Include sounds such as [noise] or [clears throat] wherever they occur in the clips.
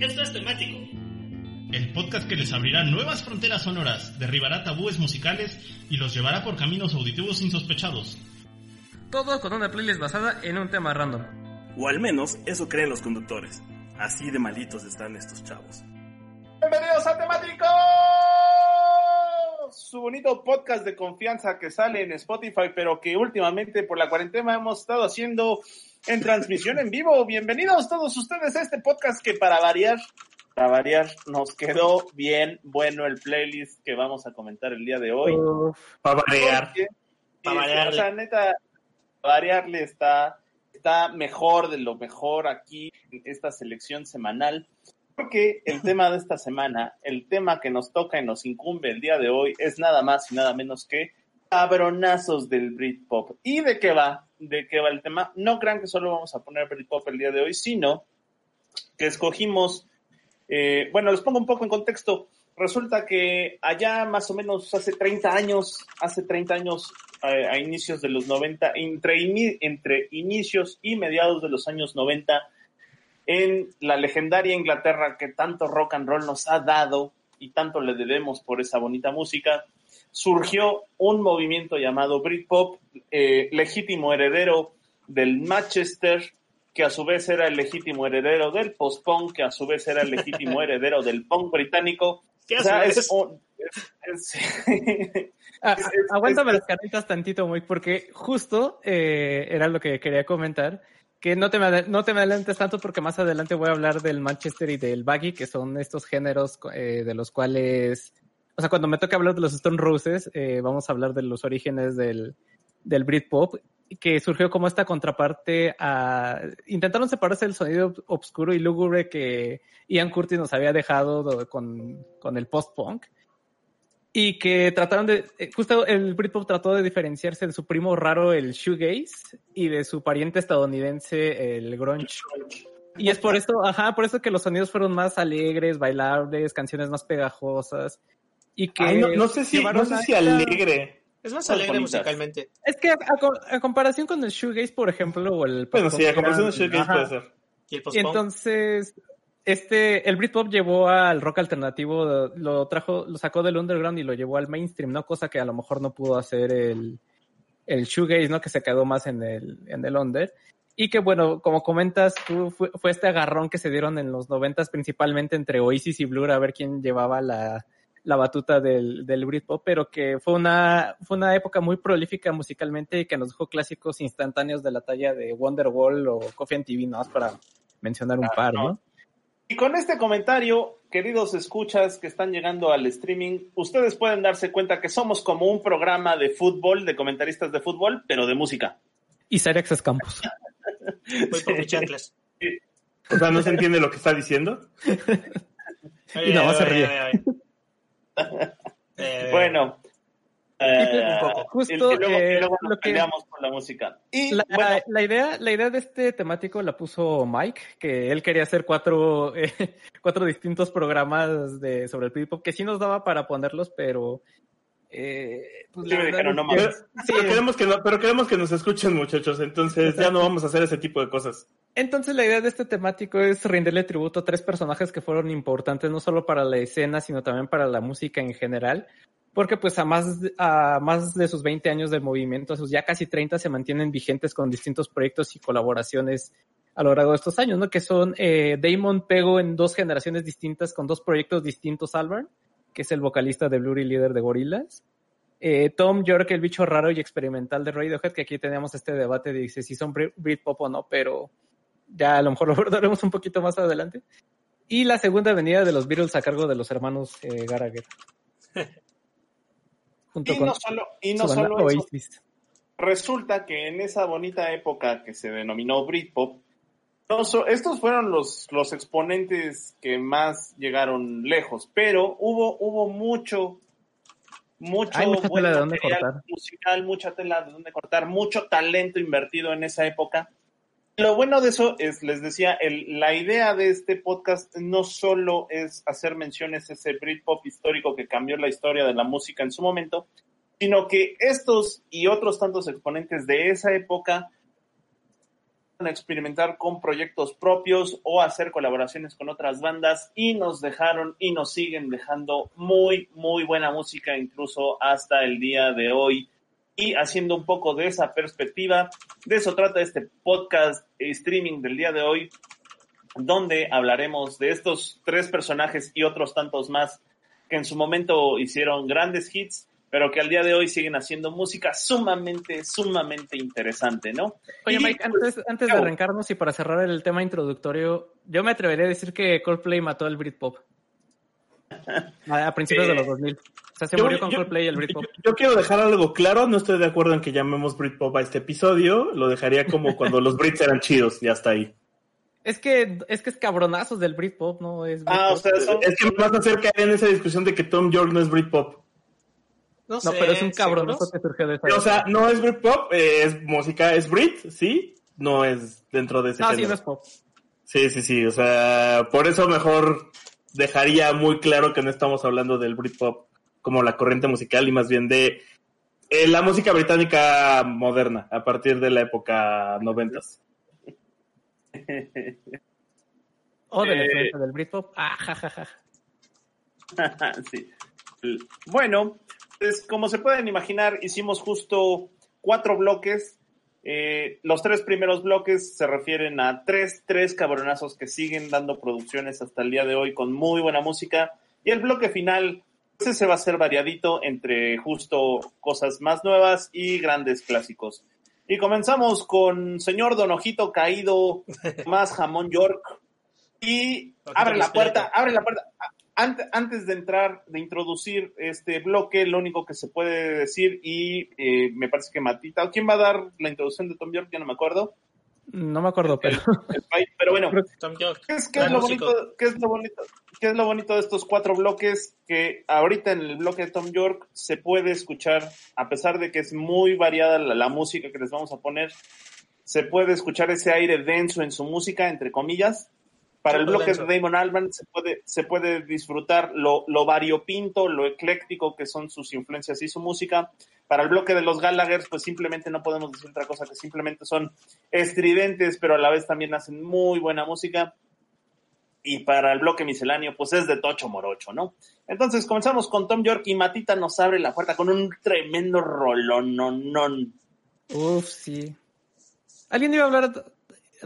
Esto es temático. El podcast que les abrirá nuevas fronteras sonoras, derribará tabúes musicales y los llevará por caminos auditivos insospechados. Todo con una playlist basada en un tema random. O al menos eso creen los conductores. Así de malitos están estos chavos. Bienvenidos a Temático, su bonito podcast de confianza que sale en Spotify, pero que últimamente por la cuarentena hemos estado haciendo en transmisión en vivo. Bienvenidos todos ustedes a este podcast que para variar, para variar, nos quedó bien bueno el playlist que vamos a comentar el día de hoy. Para variar. Para variarle. O sea, neta, variarle está, está mejor de lo mejor aquí en esta selección semanal. Porque el tema de esta semana, el tema que nos toca y nos incumbe el día de hoy es nada más y nada menos que cabronazos del Britpop. ¿Y de qué va? ¿De qué va el tema? No crean que solo vamos a poner Britpop el día de hoy, sino que escogimos, eh, bueno, les pongo un poco en contexto. Resulta que allá más o menos hace 30 años, hace 30 años, eh, a inicios de los 90, entre, entre inicios y mediados de los años 90, en la legendaria Inglaterra que tanto rock and roll nos ha dado y tanto le debemos por esa bonita música, surgió un movimiento llamado Britpop, eh, legítimo heredero del Manchester, que a su vez era el legítimo heredero del post-punk, que a su vez era el legítimo [laughs] heredero del punk británico. O sea, es, un, [laughs] ah, aguántame las caritas tantito, muy, porque justo eh, era lo que quería comentar que no te, me, no te me adelantes tanto porque más adelante voy a hablar del Manchester y del Baggy, que son estos géneros eh, de los cuales, o sea, cuando me toca hablar de los Stone Roses, eh, vamos a hablar de los orígenes del, del Britpop, que surgió como esta contraparte a... Intentaron separarse del sonido obscuro y lúgubre que Ian Curtis nos había dejado con, con el post-punk y que trataron de, eh, justo el Britpop trató de diferenciarse de su primo raro, el shoegaze, y de su pariente estadounidense, el grunge. Y es por esto, ajá, por eso que los sonidos fueron más alegres, bailables, canciones más pegajosas. Y que no, sé si, no sé si alegre. Es más alegre musicalmente. Es que a, comparación con el shoegaze, por ejemplo, o el... Bueno, sí, a comparación del shoegaze puede ser. Y, el y entonces, este, el Britpop llevó al rock alternativo, lo trajo, lo sacó del underground y lo llevó al mainstream, ¿no? Cosa que a lo mejor no pudo hacer el, el shoegaze, ¿no? Que se quedó más en el, en el under. Y que bueno, como comentas, tú, fue, este agarrón que se dieron en los noventas, principalmente entre Oasis y Blur, a ver quién llevaba la, la batuta del, del Britpop, pero que fue una, fue una época muy prolífica musicalmente y que nos dejó clásicos instantáneos de la talla de Wonderwall o Coffee and TV, ¿no? Para mencionar un par, ¿no? Y con este comentario, queridos escuchas que están llegando al streaming, ustedes pueden darse cuenta que somos como un programa de fútbol, de comentaristas de fútbol, pero de música. Y Sarex Campos. [laughs] Voy por mis chanclas. O sea, ¿no se entiende lo que está diciendo? [laughs] y no, se ríe. Bueno, eh, justo eh, lo que con la música. Y la, idea, la idea de este temático la puso Mike, que él quería hacer cuatro, eh, [laughs] cuatro distintos programas de sobre el P-pop que sí nos daba para ponerlos, pero eh, pues no pero, queremos que pero queremos que nos escuchen muchachos, entonces ya no vamos a hacer ese tipo de cosas. Entonces la idea de este temático es rendirle tributo a tres personajes que fueron importantes no solo para la escena, sino también para la música en general porque pues a más, a más de sus 20 años del movimiento, sus ya casi 30 se mantienen vigentes con distintos proyectos y colaboraciones a lo largo de estos años, ¿no? Que son eh, Damon Pego en dos generaciones distintas con dos proyectos distintos, Albarn, que es el vocalista de Blur y líder de Gorillaz. Eh, Tom York, el bicho raro y experimental de Radiohead, que aquí tenemos este debate de si son Britpop o no, pero ya a lo mejor lo [laughs] abordaremos un poquito más adelante. Y la segunda venida de los Beatles a cargo de los hermanos eh, Gallagher. [laughs] y no solo, y no solo eso, resulta que en esa bonita época que se denominó Britpop, estos fueron los, los exponentes que más llegaron lejos, pero hubo, hubo mucho, mucho mucha tela de dónde cortar. musical, mucha tela de dónde cortar, mucho talento invertido en esa época lo bueno de eso es, les decía, el, la idea de este podcast no solo es hacer menciones a ese Britpop histórico que cambió la historia de la música en su momento, sino que estos y otros tantos exponentes de esa época a experimentar con proyectos propios o hacer colaboraciones con otras bandas y nos dejaron y nos siguen dejando muy, muy buena música incluso hasta el día de hoy. Y haciendo un poco de esa perspectiva, de eso trata este podcast streaming del día de hoy, donde hablaremos de estos tres personajes y otros tantos más que en su momento hicieron grandes hits, pero que al día de hoy siguen haciendo música sumamente, sumamente interesante, ¿no? Oye, Mike, antes, antes de arrancarnos y para cerrar el tema introductorio, yo me atrevería a decir que Coldplay mató al Britpop. [laughs] A principios de los 2000. O sea, se Yo- murió con yo- Coldplay y el Britpop. Yo, yo quiero dejar algo claro, no estoy de acuerdo en que llamemos Britpop a este episodio, lo dejaría como cuando los Brits eran chidos, ya está ahí. Es que es que es cabronazos del Britpop, ¿no? Es Ah, o Britpop. sea, son- Es que me vas a hacer caer en esa discusión de que Tom York no es Britpop. No, No, sé, pero es un cabronazo que surgió de esa. O sea, no es Britpop, eh, es música, es Brit, sí, no es dentro de ese no, sí, género. no es pop. Sí, sí, sí, o sea, por eso mejor dejaría muy claro que no estamos hablando del Britpop como la corriente musical y más bien de eh, la música británica moderna, a partir de la época noventas. [laughs] O de la Eh, del Britpop. Ah, ja, ja, ja. [laughs] sí. Bueno, pues como se pueden imaginar, hicimos justo cuatro bloques. Eh, los tres primeros bloques se refieren a tres, tres cabronazos que siguen dando producciones hasta el día de hoy con muy buena música. Y el bloque final, ese va a ser variadito entre justo cosas más nuevas y grandes clásicos. Y comenzamos con señor Don Ojito Caído, más jamón York. Y abre la puerta, abre la puerta. Ant- Antes de entrar, de introducir este bloque, lo único que se puede decir, y eh, me parece que Matita, ¿quién va a dar la introducción de Tom York? Ya no me acuerdo. No me acuerdo, pero El pero bueno, Tom York. ¿qué es, qué es Gran lo músico. bonito, qué es lo bonito, qué es lo bonito de estos cuatro bloques? Que ahorita en el bloque de Tom York se puede escuchar, a pesar de que es muy variada la, la música que les vamos a poner, se puede escuchar ese aire denso en su música, entre comillas. Para el bloque de Damon Albarn se puede, se puede disfrutar lo, lo variopinto, lo ecléctico que son sus influencias y su música. Para el bloque de los Gallagher, pues simplemente no podemos decir otra cosa que simplemente son estridentes, pero a la vez también hacen muy buena música. Y para el bloque misceláneo, pues es de Tocho Morocho, ¿no? Entonces comenzamos con Tom York y Matita nos abre la puerta con un tremendo rolón, no, no. Uf, sí. ¿Alguien iba a hablar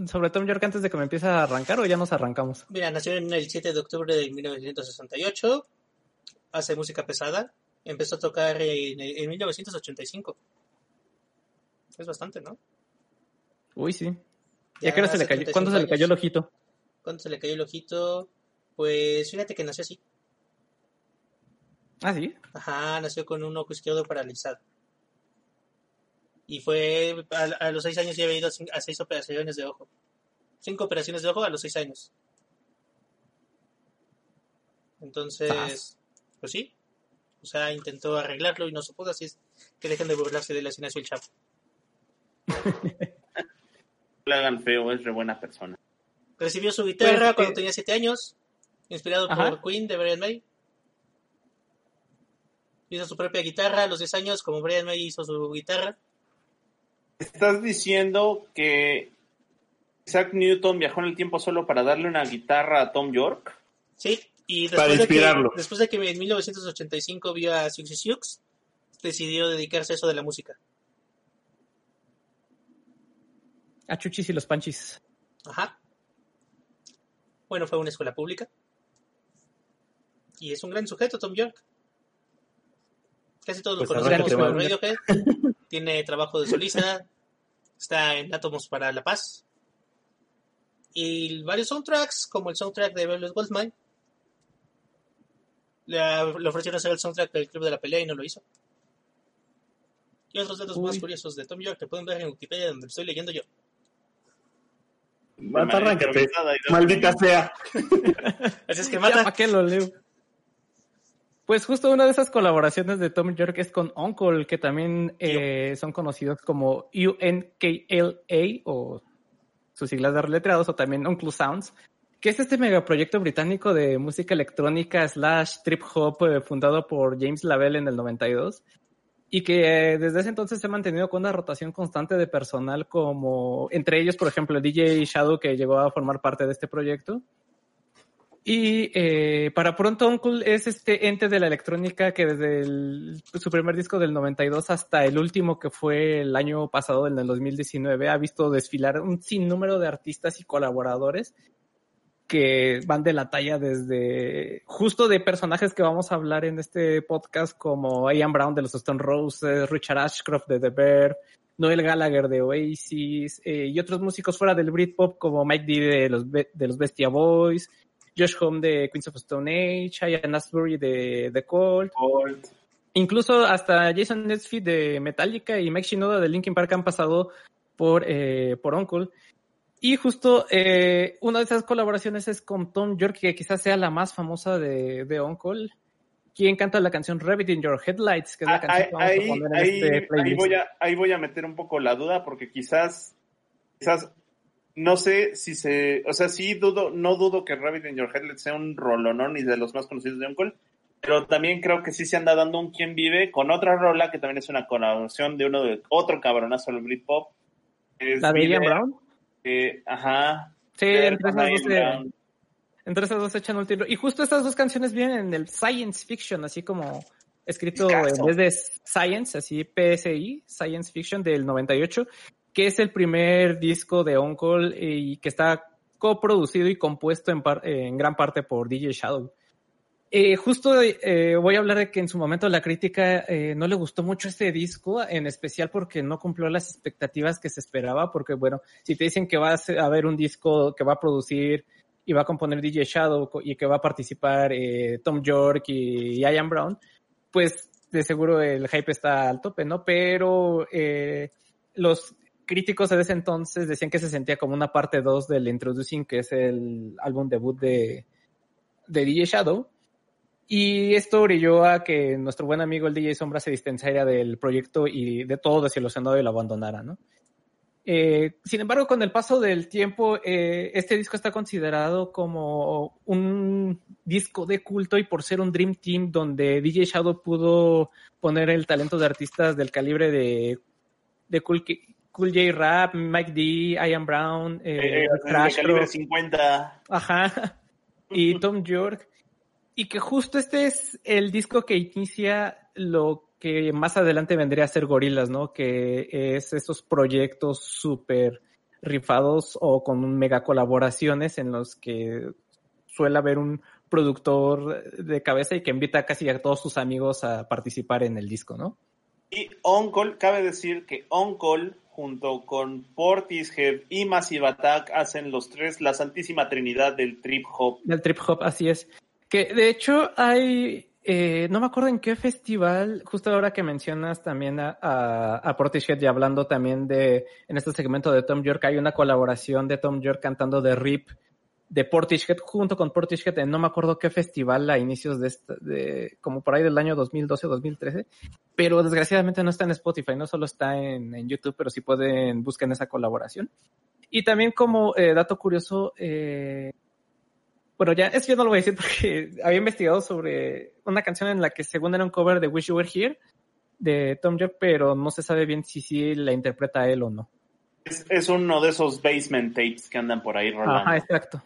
sobre Tom York antes de que me empiece a arrancar o ya nos arrancamos? Mira, nació en el 7 de octubre de 1968. Hace música pesada. Empezó a tocar en, en 1985. Es bastante, ¿no? Uy, sí. Ya ¿Ya que se le cayó? 75 ¿Cuándo se le cayó el ojito? ¿Cuándo se le cayó el ojito? Pues fíjate que nació así. Ah, sí. Ajá, nació con un ojo izquierdo paralizado. Y fue, a, a los seis años ya había ido a seis operaciones de ojo. Cinco operaciones de ojo a los seis años. Entonces, pues sí. O sea, intentó arreglarlo y no se pudo, así es que dejen de burlarse de él, así nació el chavo. Le [laughs] hagan feo, es re buena persona. Recibió su guitarra Pues, cuando eh, tenía siete años, inspirado Ajá. por Queen de Brian May. Hizo su propia guitarra a los 10 años, como Brian May hizo su guitarra. ¿Estás diciendo que Isaac Newton viajó en el tiempo solo para darle una guitarra a Tom York? Sí, y Para después de, que, inspirarlo. después de que en 1985 vio a Siouxsie Sioux, decidió dedicarse a eso de la música. A Chuchis y los Panchis. Ajá. Bueno, fue a una escuela pública. Y es un gran sujeto, Tom York. Casi todos Pues lo conocemos arráncate, por man. Radiohead. [laughs] Tiene trabajo de solista. Está en Átomos para la Paz. Y varios soundtracks, como el soundtrack de Velvet Goldmine. Le, le ofrecieron hacer el soundtrack del Club de la Pelea y no lo hizo. Y otros datos más curiosos de Tom York que pueden ver en Wikipedia donde lo estoy leyendo yo. Mata, arráncate. Maldita sea. [laughs] Así es que mata. [laughs] ¿para qué lo leo? Pues justo una de esas colaboraciones de Tom York es con Uncle, que también eh, son conocidos como UNKLA o sus siglas de letreados o también Uncle Sounds, que es este megaproyecto británico de música electrónica slash trip hop eh, fundado por James Lavelle en el 92. y que desde ese entonces se ha mantenido con una rotación constante de personal como entre ellos, por ejemplo, el DJ Shadow que llegó a formar parte de este proyecto. Y eh, para pronto Uncle es este ente de la electrónica que desde su primer disco del 92 hasta el último que fue el año pasado, en el 2019, ha visto desfilar un sinnúmero de artistas y colaboradores que van de la talla desde justo de personajes que vamos a hablar en este podcast como Ian Brown de los Stone Roses, Richard Ashcroft de The Bear, Noel Gallagher de Oasis eh, y otros músicos fuera del Britpop como Mike D de los, de los Bestia Boys, Josh Home de Queens of Stone Age, Ian Astbury de The Cold. Incluso hasta Jason Nesfield de Metallica y Mike Shinoda de Linkin Park han pasado por, eh, por Uncle. Y justo eh, una de esas colaboraciones es con Tom York, que quizás sea la más famosa de, de Uncle, quien canta la canción Rabbit in Your Headlights, que es la ah, canción que vamos a poner en este playlist. Ahí voy, a, ahí voy a meter un poco la duda, porque quizás, quizás, no sé si se, o sea, sí dudo, no dudo que Rabbit in Your Headlights sea un rolonón y de los más conocidos de Uncle, pero también creo que sí se anda dando un quien vive con otra rola que también es una colaboración de uno de otro cabronazo del Britpop. ¿La de Brown? ajá. Sí, entre esas, dos, entre esas dos echan un tiro. Y justo estas dos canciones vienen en el science fiction, así como escrito en vez de science, así PSI, science fiction del 98, que es el primer disco de Uncle y que está coproducido y compuesto en, gran parte por DJ Shadow. Eh, justo eh, voy a hablar de que en su momento la crítica eh, no le gustó mucho este disco, en especial porque no cumplió las expectativas que se esperaba, porque bueno, si te dicen que va a haber un disco que va a producir y va a componer DJ Shadow y que va a participar Tom York y Ian Brown, pues de seguro el hype está al tope, ¿no? Pero los críticos de ese entonces decían que se sentía como una parte 2 del Introducing, que es el álbum debut de, de DJ Shadow y esto brilló a que nuestro buen amigo el DJ Sombra se distanciara del proyecto y de todo desilusionado y lo abandonara, ¿no? Eh, sin embargo, con el paso del tiempo, eh, este disco está considerado como un disco de culto y por ser un Dream Team donde DJ Shadow pudo poner el talento de artistas del calibre de, de Cool, J Rap, Mike D, Ian Brown, eh, eh calibre 50. Ajá. [laughs] Y Tom York y que justo este es el disco que inicia lo que más adelante vendría a ser Gorilas, ¿no? Que es esos proyectos súper rifados o con mega colaboraciones en los que suele haber un productor de cabeza y que invita casi a todos sus amigos a participar en el disco, ¿no? Y On cabe decir que On junto con Portishead y Massive Attack hacen los tres la santísima trinidad del trip hop. Del trip hop, así es. Que de hecho hay, eh, no me acuerdo en qué festival, justo ahora que mencionas también a, a, a Portishead y hablando también de, en este segmento de Tom York, hay una colaboración de Tom York cantando de Rip de Portishead junto con Portishead en no me acuerdo qué festival a inicios de, este, de como por ahí del año 2012 o 2013, pero desgraciadamente no está en Spotify, no solo está en, en YouTube, pero si pueden busquen esa colaboración. Y también como eh, dato curioso, eh, bueno, ya, eso yo no lo voy a decir porque [laughs] había investigado sobre una canción en la que según era un cover de Wish You Were Here de Tom York, pero no se sabe bien si sí la interpreta él o no. Es, uno de esos basement tapes que andan por ahí rolando. Ajá, exacto.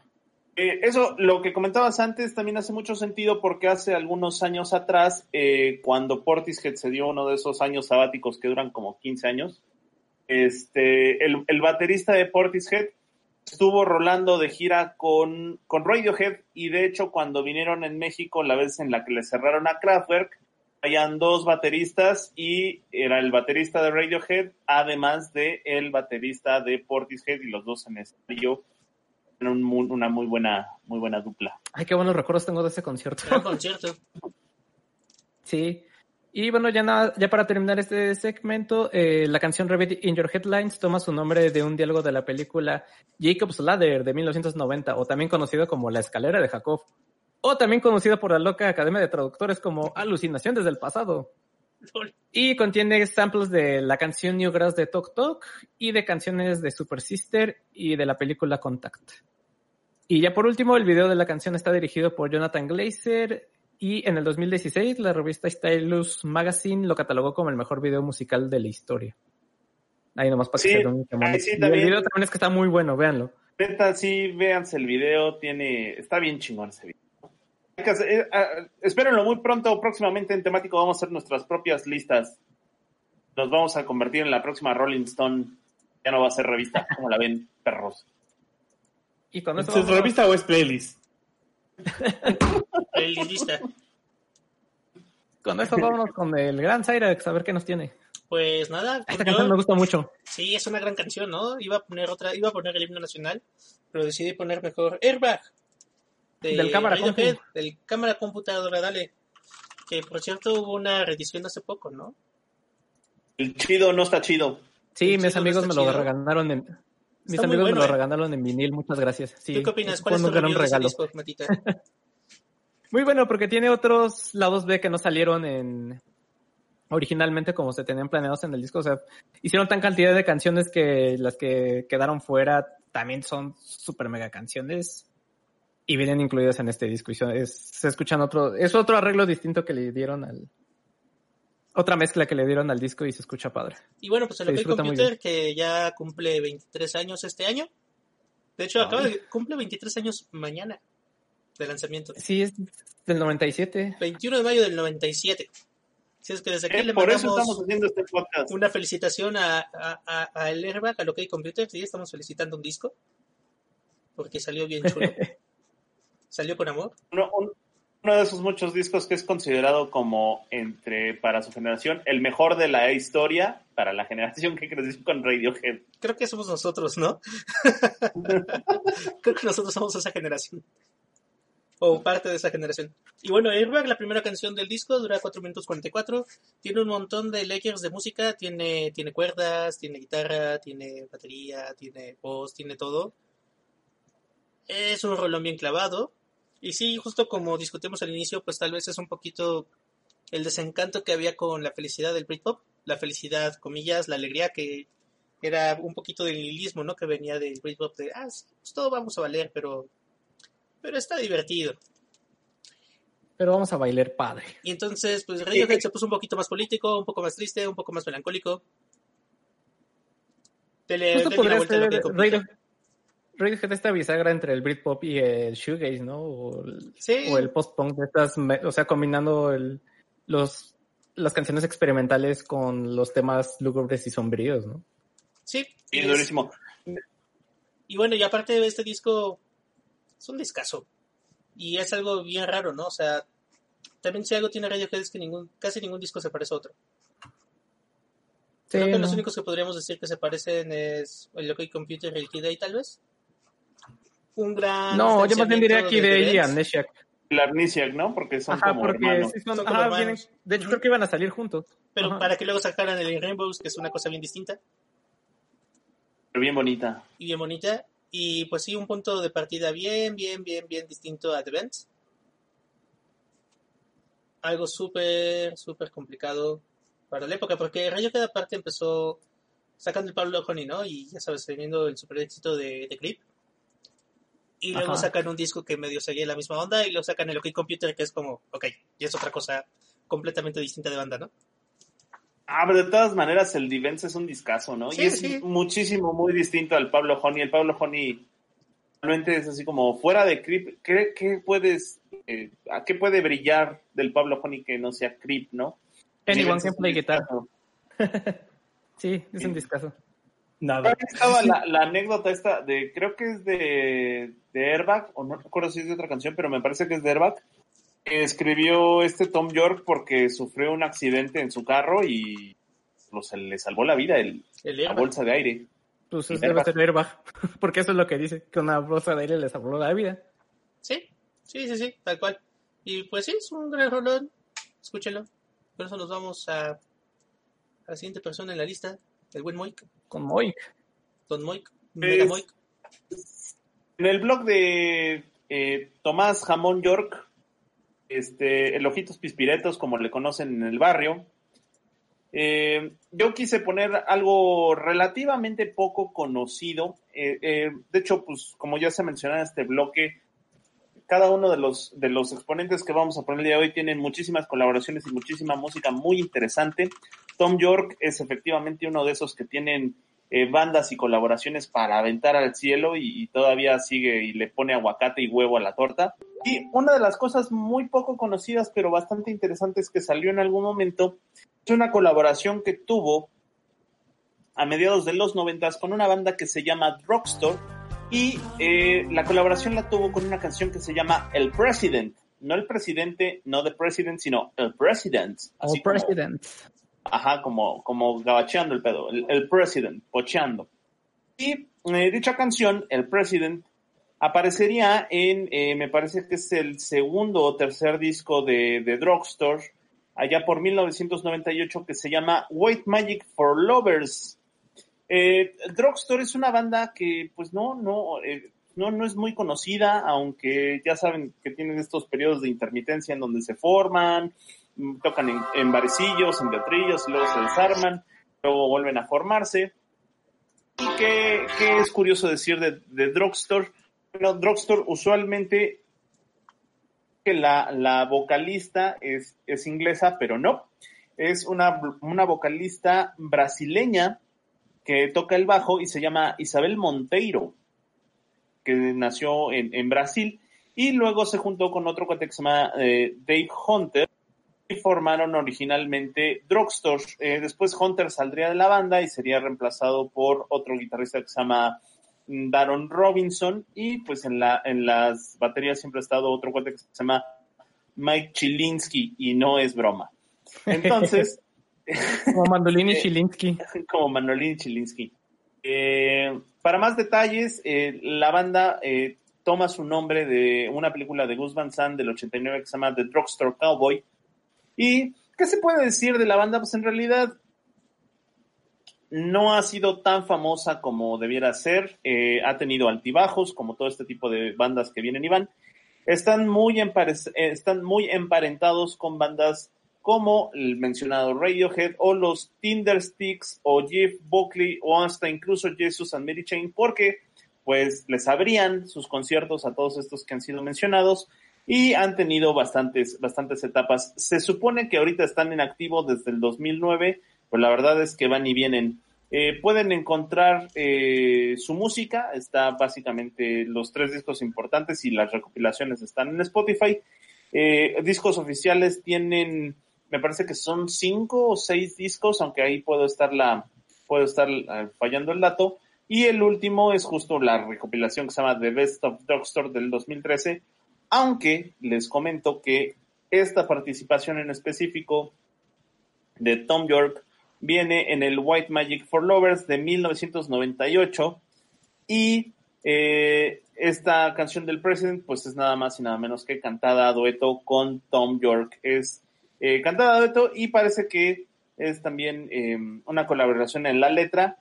Eh, eso, lo que comentabas antes también hace mucho sentido porque hace algunos años atrás, eh, cuando Portishead se dio uno de esos años sabáticos que duran como 15 años, este, el, baterista de Portishead estuvo rolando de gira con, con Radiohead y de hecho cuando vinieron en México la vez en la que le cerraron a Kraftwerk, habían dos bateristas y era el baterista de Radiohead, además de el baterista de Portishead y los dos en escenario. Una muy buena, muy buena dupla. Ay, qué buenos recuerdos tengo de ese concierto. concierto. [laughs] sí. Y bueno, ya nada, ya para terminar este segmento, eh, la canción Rabbit in Your Headlines toma su nombre de un diálogo de la película Jacob's Ladder de 1990, o también conocido como La Escalera de Jacob, o también conocido por la loca Academia de Traductores como Alucinación desde el pasado. Y contiene samples de la canción New Grass de Tok Tok y de canciones de Super Sister y de la película Contact. Y ya por último, el video de la canción está dirigido por Jonathan Glazer, Y en el 2016, la revista Stylus Magazine lo catalogó como el mejor video musical de la historia. Ahí nomás para Sí, que se den un ahí sí Y el video también es que está muy bueno, véanlo. Neta, sí, véanse el video, tiene, está bien chingón ese video. Eh, ah, espérenlo muy pronto, próximamente en temático vamos a hacer nuestras propias listas. Nos vamos a convertir en la próxima Rolling Stone. Ya no va a ser revista, [laughs] como la ven, perros. Y con eso ¿Es vamos a- revista o es playlist? [laughs] El lista. Con eso vámonos con el gran Cyrax, a ver qué nos tiene. Pues nada, Esta yo- canción me gusta mucho. sí, es una gran canción, ¿no? Iba a poner otra, iba a poner el himno nacional, pero decidí poner mejor Airbag. De Del cámara Radiohead. Del cámara computadora, dale. Que por cierto hubo una reedición hace poco, ¿no? El chido no está chido. Sí, El mis chido amigos me lo chido. regalaron en... Mis Está amigos bueno, me lo ¿eh? regalaron en vinil, muchas gracias. Sí, ¿Tú qué opinas? ¿Cuál es un tu gran review de ese regalo. disco? [laughs] Muy bueno, porque tiene otros lados B que no salieron en originalmente como se tenían planeados en el disco. O sea, hicieron tan cantidad de canciones que las que quedaron fuera también son super mega canciones y vienen incluidas en este disco. Y son- es- se escuchan otro, es otro arreglo distinto que le dieron al, otra mezcla que le dieron al disco y se escucha padre. Y bueno, pues el OK Computer, que ya cumple 23 años este año. De hecho, acaba de, cumple 23 años mañana de lanzamiento. Sí, es del 97. 21 de mayo del 97. Si es que desde aquí Eh, le por eso mandamos estamos haciendo este podcast. una felicitación a, a, a- a el Airbag, al OK Computer. Sí, estamos felicitando un disco. Porque salió bien chulo. [laughs] salió con amor. Uno, un- uno de esos muchos discos que es considerado como entre para su generación el mejor de la historia para la generación que creció con Radiohead. Creo que somos nosotros, ¿no? [laughs] Creo que nosotros somos esa generación. O parte de esa generación. Y bueno, Airbag, la primera canción del disco, dura 4 minutos 44. Tiene un montón de layers de música. Tiene, tiene cuerdas, tiene guitarra, tiene batería, tiene voz, tiene todo. Es un rolón bien clavado. Y sí, justo como discutimos al inicio, pues tal vez es un poquito el desencanto que había con la felicidad del Britpop. La felicidad, comillas, la alegría que era un poquito del nihilismo, ¿no? Que venía del Britpop de, ah, sí, pues todo vamos a valer, pero, pero está divertido. Pero vamos a bailar padre. Y entonces, pues Radiohead se puso un poquito más político, un poco más triste, un poco más melancólico. Dele, Justo podría ser Radiohead esta bisagra entre el Britpop y el shoegaze, ¿no? O el, Sí. o el post-punk de estas, o sea, combinando el, los, las canciones experimentales con los temas lúgubres y sombríos, ¿no? Sí, Y es- durísimo. Y bueno, y aparte de este disco, es un discazo. Y es algo bien raro, ¿no? O sea, también si algo tiene Radiohead es que ningún, casi ningún disco se parece a otro. Sí, Creo que no. los únicos que podríamos decir que se parecen es el OK Computer y el Kid A, tal vez. Un gran. No, yo más bien diría aquí de. El Amnesiac, ¿no? Porque son Ajá, como porque hermanos. sí son, Son como ajá, hermanos. vienen- de hecho creo que iban a salir juntos. Pero Ajá. para que luego sacaran el Rainbows, que es una cosa bien distinta Pero bien bonita. y bien bonita. Y pues sí, un punto de partida bien, bien, bien, bien distinto a The Vents. Algo súper, súper complicado para la época, porque Radiohead aparte empezó sacando el Pablo Honey, ¿no? Y ya sabes, teniendo el super éxito de, de Clip. Y luego Ajá. sacan un disco que medio seguía la misma onda y luego sacan el OK Computer, que es como, ok, y es otra cosa completamente distinta de banda, ¿no? Ah, pero de todas maneras el Divens es un discazo, ¿no? Sí, y es sí. muchísimo, muy distinto al Pablo Honey. El Pablo Honey realmente es así como fuera de Creep. ¿Qué, qué puedes, eh, a qué puede brillar del Pablo Honey que no sea Creep, no? Anyone can play guitar. [laughs] Sí, es un discazo. Nada. Ahí estaba la, la anécdota esta de, creo que es de, de Airbag, o no recuerdo si es de otra canción, pero me parece que es de Airbag. que Escribió este Tom York porque sufrió un accidente en su carro y pues, se le salvó la vida el, El la Airbag. bolsa de aire. Pues es debe Airbag. ser airbag. [laughs] Porque eso es lo que dice, que una bolsa de aire les habló la vida. Sí, sí, sí, sí, tal cual. Y pues sí, es un gran rolón. Escúchenlo. Por eso nos vamos a, a la siguiente persona en la lista, el buen Moik, Con Moik. Don Moik, Es- Mega Moik. En el blog de eh, Tomás Jamón York, este, el Ojitos Pispiretos, como le conocen en el barrio, eh, yo quise poner algo relativamente poco conocido. Eh, eh, de hecho, pues como ya se mencionó en este bloque, cada uno de los, de los exponentes que vamos a poner el día de hoy tienen muchísimas colaboraciones y muchísima música muy interesante. Tom York es efectivamente uno de esos que tienen eh, bandas y colaboraciones para aventar al cielo y, todavía sigue y le pone aguacate y huevo a la torta. Y una de las cosas muy poco conocidas pero bastante interesantes que salió en algún momento es una colaboración que tuvo a mediados de los noventas con una banda que se llama Drugstore y eh, la colaboración la tuvo con una canción que se llama El President. No el presidente, no The President, sino El President. El President. Ajá, como, como gabacheando el pedo. El, President, pocheando. Y eh, dicha canción, El President, aparecería en, eh, me parece que es el segundo o tercer disco de, de Drugstore, allá por 1998, que se llama White Magic for Lovers. Eh, Drugstore es una banda que, pues no, no, eh, no, no es muy conocida, aunque ya saben que tienen estos periodos de intermitencia en donde se forman, mm, tocan en, en barecillos, en teatrillos, luego se desarman, luego vuelven a formarse. ¿Y qué, qué es curioso decir de, de Drugstore? Bueno, Drugstore usualmente que la, vocalista es, es inglesa, pero no. Es una vocalista brasileña que toca el bajo y se llama Isabel Monteiro, que nació en, Brasil, y luego se juntó con otro cuate que se llama eh, Dave Hunter, y formaron originalmente Drugstore. Eh, después Hunter saldría de la banda y sería reemplazado por otro guitarrista que se llama Daron Robinson, y pues en, la, en las baterías siempre ha estado otro cuate que se llama Mike Chilinsky, y no es broma. [laughs] Entonces, Como Mandolini eh, Chilinsky. [laughs] Como Mandolini Chilinsky. Eh, para más detalles, eh, la banda toma su nombre de una película de Gus Van Sant del 89 que se llama The Drugstore Cowboy. ¿Y qué se puede decir de la banda? Pues en realidad no ha sido tan famosa como debiera ser. ha tenido altibajos, como todo este tipo de bandas que vienen y van. Están muy, están muy emparentados con bandas como el mencionado Radiohead o los Tindersticks o Jeff Buckley o hasta incluso Jesus and Mary Chain porque pues les abrían sus conciertos a todos estos que han sido mencionados y han tenido bastantes, bastantes etapas. Se supone que ahorita están en activo desde el 2009, pues la verdad es que van y vienen. Eh, pueden encontrar eh, su música, está básicamente los tres discos importantes y las recopilaciones están en Spotify. Eh, discos oficiales tienen me parece que son cinco o seis discos, aunque ahí puedo estar la, puedo estar eh, fallando el dato. Y el último es justo la recopilación que se llama The Best of Drugstore del 2013, aunque les comento que esta participación en específico de Tom York viene en el White Magic for Lovers de 1998 y eh, esta canción del President pues es nada más y nada menos que cantada a dueto con Tom York. Es eh, cantada dueto y parece que es también em, una colaboración en la letra,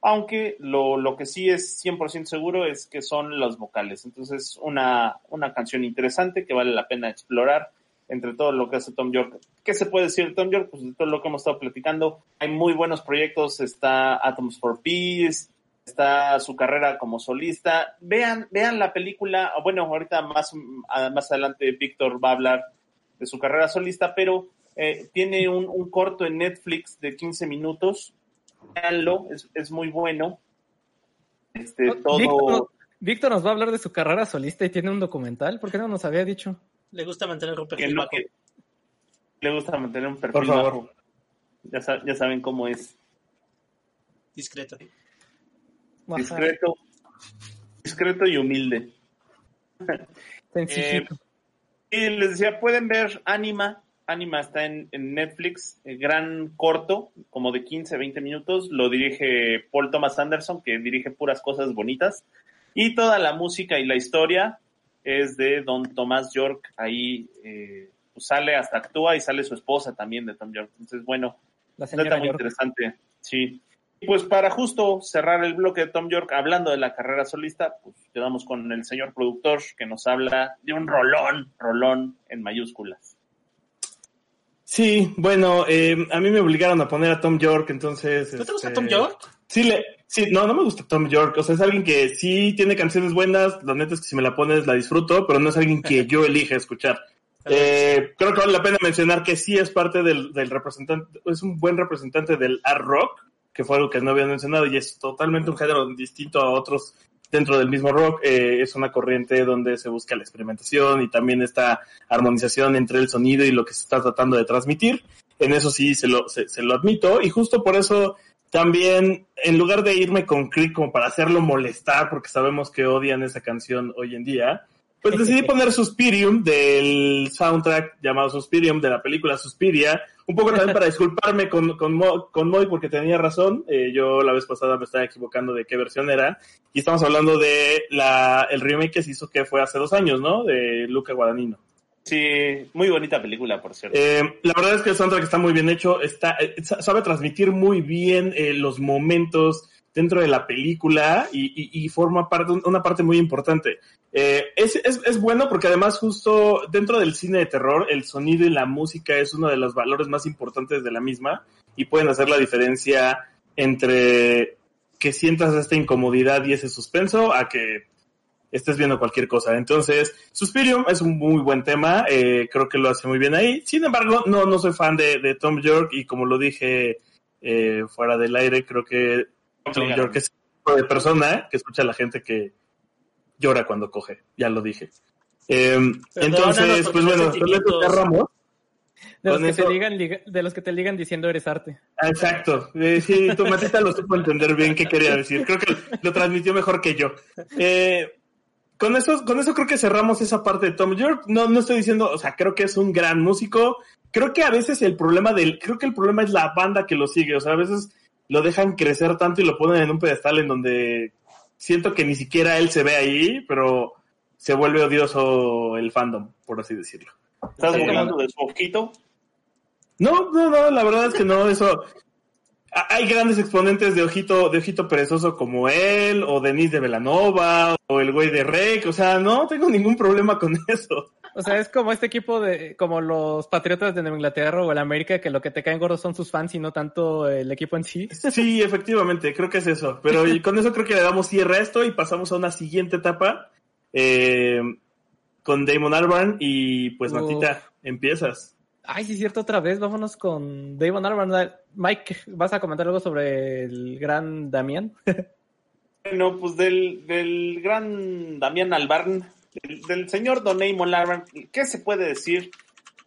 aunque lo, lo que sí es 100% seguro es que son los vocales. Entonces, una, una canción interesante que vale la pena explorar entre todo lo que hace Tom York. ¿Qué se puede decir de Tom York? Pues de todo lo que hemos estado platicando. Hay muy buenos proyectos, está Atoms for Peace, está su carrera como solista. Vean, vean la película, bueno, ahorita más, más adelante Víctor va a hablar de su carrera solista, pero eh, tiene un, corto en Netflix de 15 minutos. Veanlo, es, muy bueno. Este, todo... Víctor, nos va a hablar de su carrera solista y tiene un documental. ¿Por qué no nos había dicho? Le gusta mantener un perfil bajo. le gusta mantener un perfil bajo. Ya, ya saben cómo es. Discreto. Discreto. Discreto y humilde. Sencillito. Y les decía, pueden ver Anima. Anima está en, Netflix, eh, gran corto, como de 15, 20 minutos. Lo dirige Paul Thomas Anderson, que dirige puras cosas bonitas. Y toda la música y la historia es de Don Tomás York. Ahí eh, pues sale, hasta actúa y sale su esposa también de Tom York. Entonces, bueno, está muy interesante. Sí. Y pues para justo cerrar el bloque de Tom York, hablando de la carrera solista, pues quedamos con el señor productor que nos habla de un rolón, rolón en mayúsculas. Sí, bueno, eh, a mí me obligaron a poner a Tom York, entonces... ¿No te gusta Tom este, York? Sí le, Sí, no, no me gusta Tom York. O sea, es alguien que sí tiene canciones buenas. La neta es que si me la pones la disfruto, pero no es alguien que yo [laughs] elija escuchar. Eh, creo que vale la pena mencionar que sí es parte del, del representante, es un buen representante del art rock, que fue algo que no había mencionado y es totalmente un género distinto a otros dentro del mismo rock. Eh, es una corriente donde se busca la experimentación y también esta armonización entre el sonido y lo que se está tratando de transmitir. En eso sí se lo, se, se lo admito y justo por eso también, en lugar de irme con Creed como para hacerlo molestar, porque sabemos que odian esa canción hoy en día, pues decidí poner Suspirium del soundtrack llamado Suspirium de la película Suspiria, un poco también para [laughs] disculparme con, con, con Moy porque tenía razón, eh, yo la vez pasada me estaba equivocando de qué versión era, y estamos hablando de la, el remake que se hizo que fue hace dos años, ¿no? De Luca Guadagnino. Sí, muy bonita película, por cierto. Eh, la verdad es que el soundtrack está muy bien hecho, está, eh, sabe transmitir muy bien eh, los momentos dentro de la película y, forma parte, una parte muy importante. Eh, es, es, es, bueno porque además justo dentro del cine de terror el sonido y la música es uno de los valores más importantes de la misma y pueden hacer la diferencia entre que sientas esta incomodidad y ese suspenso a que estés viendo cualquier cosa. Entonces, Suspirium es un muy buen tema, eh, creo que lo hace muy bien ahí. Sin embargo, no, no soy fan de, Tom York y como lo dije eh, fuera del aire, creo que York es el tipo de persona que escucha a la gente que llora cuando coge, ya lo dije. Eh, entonces, pues bueno, cerramos. De los, que eso... te ligan, de los que te ligan diciendo eres arte. Exacto. Eh, sí, tu matita lo supo entender bien qué quería decir. Creo que lo transmitió mejor que yo. Eh, con eso, con eso creo que cerramos esa parte de Tom York. No, no estoy diciendo, o sea, creo que es un gran músico. Creo que a veces el problema del, creo que el problema es la banda que lo sigue. O sea, a veces lo dejan crecer tanto y lo ponen en un pedestal en donde siento que ni siquiera él se ve ahí, pero se vuelve odioso el fandom, por así decirlo. ¿Estás eh, hablando de su ojito? No, no, no, la verdad es que no, eso. Hay grandes exponentes de ojito, de ojito perezoso como él, o Denise de Velanova, o el güey de Rek, o sea, no tengo ningún problema con [laughs] eso. O sea, es como este equipo de, como los Patriotas de Nueva Inglaterra o el América, que lo que te caen gordos son sus fans y no tanto el equipo en sí. [laughs] Sí, efectivamente, creo que es eso. Pero con eso creo que le damos cierre a esto y pasamos a una siguiente etapa eh, con Damon Albarn y pues Matita, empiezas. Ay, sí, cierto, otra vez. Vámonos con Damon Albarn. Mike, ¿vas a comentar algo sobre el gran Damián? [laughs] bueno, pues del, del gran Damián Albarn del, del señor Don Damon Albarn, ¿qué se puede decir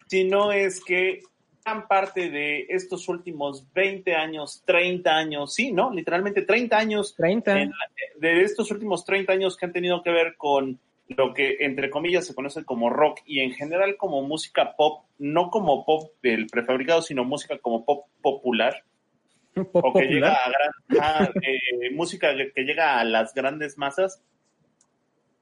si no es que gran parte de estos últimos 20 años, 30 años, sí, ¿no? Literalmente 30 años. 30. En, de estos últimos 30 años que han tenido que ver con lo que entre comillas se conoce como rock y en general como música pop, no como pop del prefabricado, sino música como pop popular. Pop o que popular. llega a gran, a, eh, música que, llega a las grandes masas.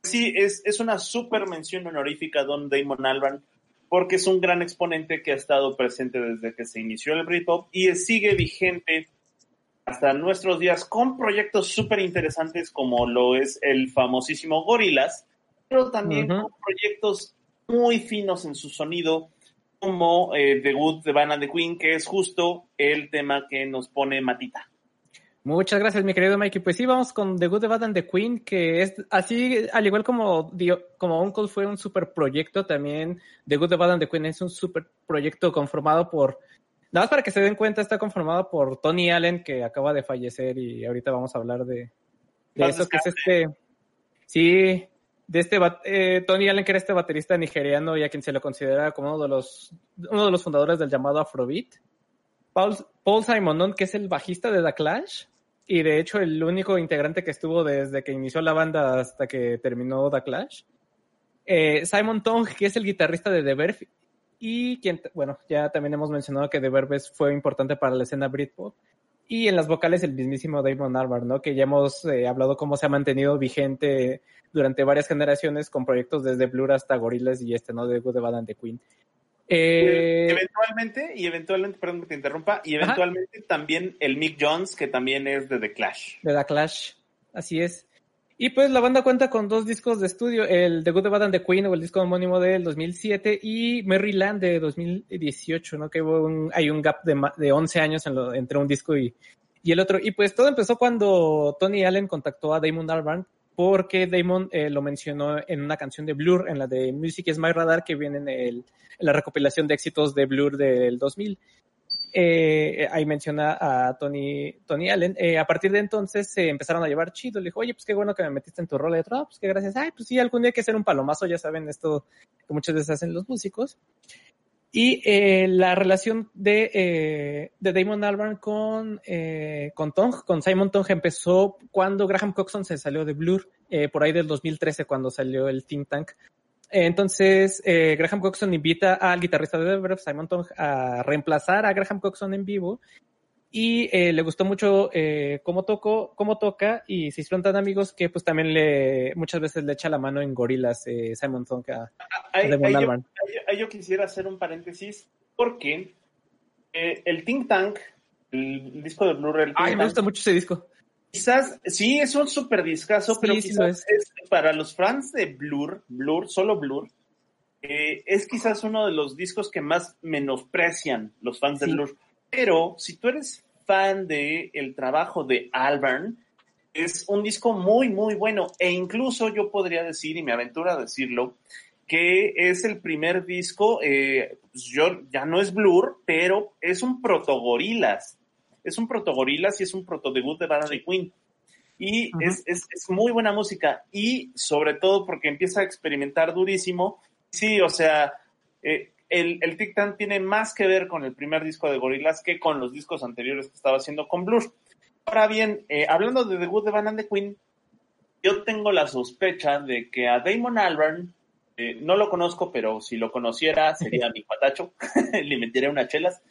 Sí, es, es una super mención honorífica a Don Damon Albarn porque es un gran exponente que ha estado presente desde que se inició el Britpop y sigue vigente hasta nuestros días con proyectos súper interesantes como lo es el famosísimo Gorillaz, pero también uh -huh. con proyectos muy finos en su sonido como eh, The Good de Van and the Queen, que es justo el tema que nos pone Matita. Muchas gracias, mi querido Mikey. Pues sí, vamos con The Good, The Bad and The Queen, que es así, al igual como, como Uncle fue un super proyecto, también The Good, The Bad and The Queen es un super proyecto conformado por, nada más para que se den cuenta, está conformado por Tony Allen, que acaba de fallecer y ahorita vamos a hablar de, de eso, que es este, sí, de este, eh, Tony Allen, que era este baterista nigeriano y a quien se le considera como uno de los, uno de los fundadores del llamado Afrobeat. Paul, Paul Simonon, que es el bajista de The Clash, y de hecho el único integrante que estuvo desde que inició la banda hasta que terminó The Clash. Eh, Simon Tong, que es el guitarrista de The Verve, y quien, bueno, ya también hemos mencionado que The Verve fue importante para la escena Britpop. Y en las vocales el mismísimo Damon Albarn, ¿no? Que ya hemos eh, hablado cómo se ha mantenido vigente durante varias generaciones con proyectos desde Blur hasta Gorillaz y este, ¿no? De Good, The Bad and The Queen. Eh... Eventualmente, y eventualmente, perdón que te interrumpa, y eventualmente Ajá. también el Mick Jones, que también es de The Clash. De The Clash, así es. Y pues la banda cuenta con dos discos de estudio, el The Good, The Bad and The Queen, o el disco homónimo del 2007, y Maryland de 2018, ¿no? Que hubo un, hay un gap de, de 11 años en lo, entre un disco y, y el otro. Y pues todo empezó cuando Tony Allen contactó a Damon Albarn porque Damon eh, lo mencionó en una canción de Blur, en la de Music is My Radar, que viene en, el, la recopilación de éxitos de Blur del 2000. Eh, ahí menciona a Tony, Tony Allen. Eh, a partir de entonces se empezaron a llevar chido. Le dijo, oye, pues qué bueno que me metiste en tu rol de otro. Ah, pues qué gracias. Ay, pues sí, algún día hay que hacer un palomazo, ya saben, esto que muchas veces hacen los músicos. Y eh, la relación de, eh, de Damon Albarn con, eh, con Tong, con Simon Tong, empezó cuando Graham Coxon se salió de Blur, eh, por ahí del 2013, cuando salió el Think Tank. Entonces, eh, Graham Coxon invita al guitarrista de The Simon Tong, a reemplazar a Graham Coxon en vivo y eh, le gustó mucho eh, cómo tocó, cómo toca y se hicieron tan amigos que pues también le muchas veces le echa la mano en gorilas eh, Simon Tong a, ahí, yo, ahí, yo, quisiera hacer un paréntesis porque eh, el Think Tank, el, el disco de Blu-ray. Ay, Tank, me gusta mucho ese disco. Quizás, sí, es un super discazo, pero sí quizás es. es. para los fans de Blur, Blur, solo Blur, eh, es quizás uno de los discos que más menosprecian los fans sí. de Blur. Pero si tú eres fan de el trabajo de Albarn, es un disco muy, muy bueno. E incluso yo podría decir, y me aventuro a decirlo, que es el primer disco, eh, pues yo ya no es Blur, pero es un protogorilas. Es un protogorilas y es un protodebut de Banda de Queen. Y uh -huh. es, es, es, muy buena música. Y sobre todo porque empieza a experimentar durísimo. Sí, o sea, eh, el, el Tic Tac tiene más que ver con el primer disco de Gorillaz que con los discos anteriores que estaba haciendo con Blur. Ahora bien, eh, hablando de debut de Van the Queen, yo tengo la sospecha de que a Damon Albarn, eh, no lo conozco, pero si lo conociera sería [laughs] mi patacho, [laughs] le metiría unas chelas.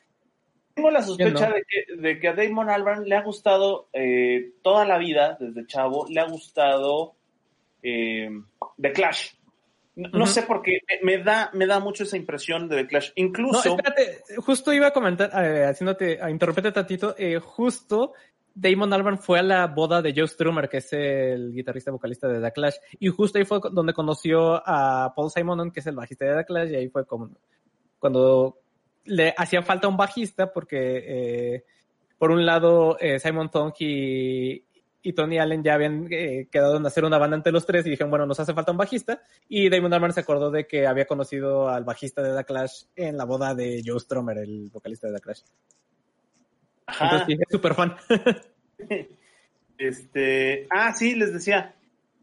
Tengo la sospecha no. de, que, de, que, a Damon Albarn le ha gustado eh, toda la vida, desde chavo, le ha gustado eh, The Clash. No, uh -huh. sé por qué, me da, me da mucho esa impresión de The Clash. Incluso. No, espérate, justo iba a comentar, eh, haciéndote, a interrumpirte tantito, justo Damon Albarn fue a la boda de Joe Strummer, que es el guitarrista vocalista de The Clash, y justo ahí fue donde conoció a Paul Simonon, que es el bajista de The Clash, y ahí fue como cuando le hacía falta un bajista, porque eh, por un lado eh, Simon Thong y, y Tony Allen ya habían eh, quedado en hacer una banda entre los tres y dijeron, bueno, nos hace falta un bajista. Y Damon Albarn se acordó de que había conocido al bajista de The Clash en la boda de Joe Strummer, el vocalista de The Clash. Ajá. Entonces dije, súper fan. [laughs] este, ah, sí, les decía.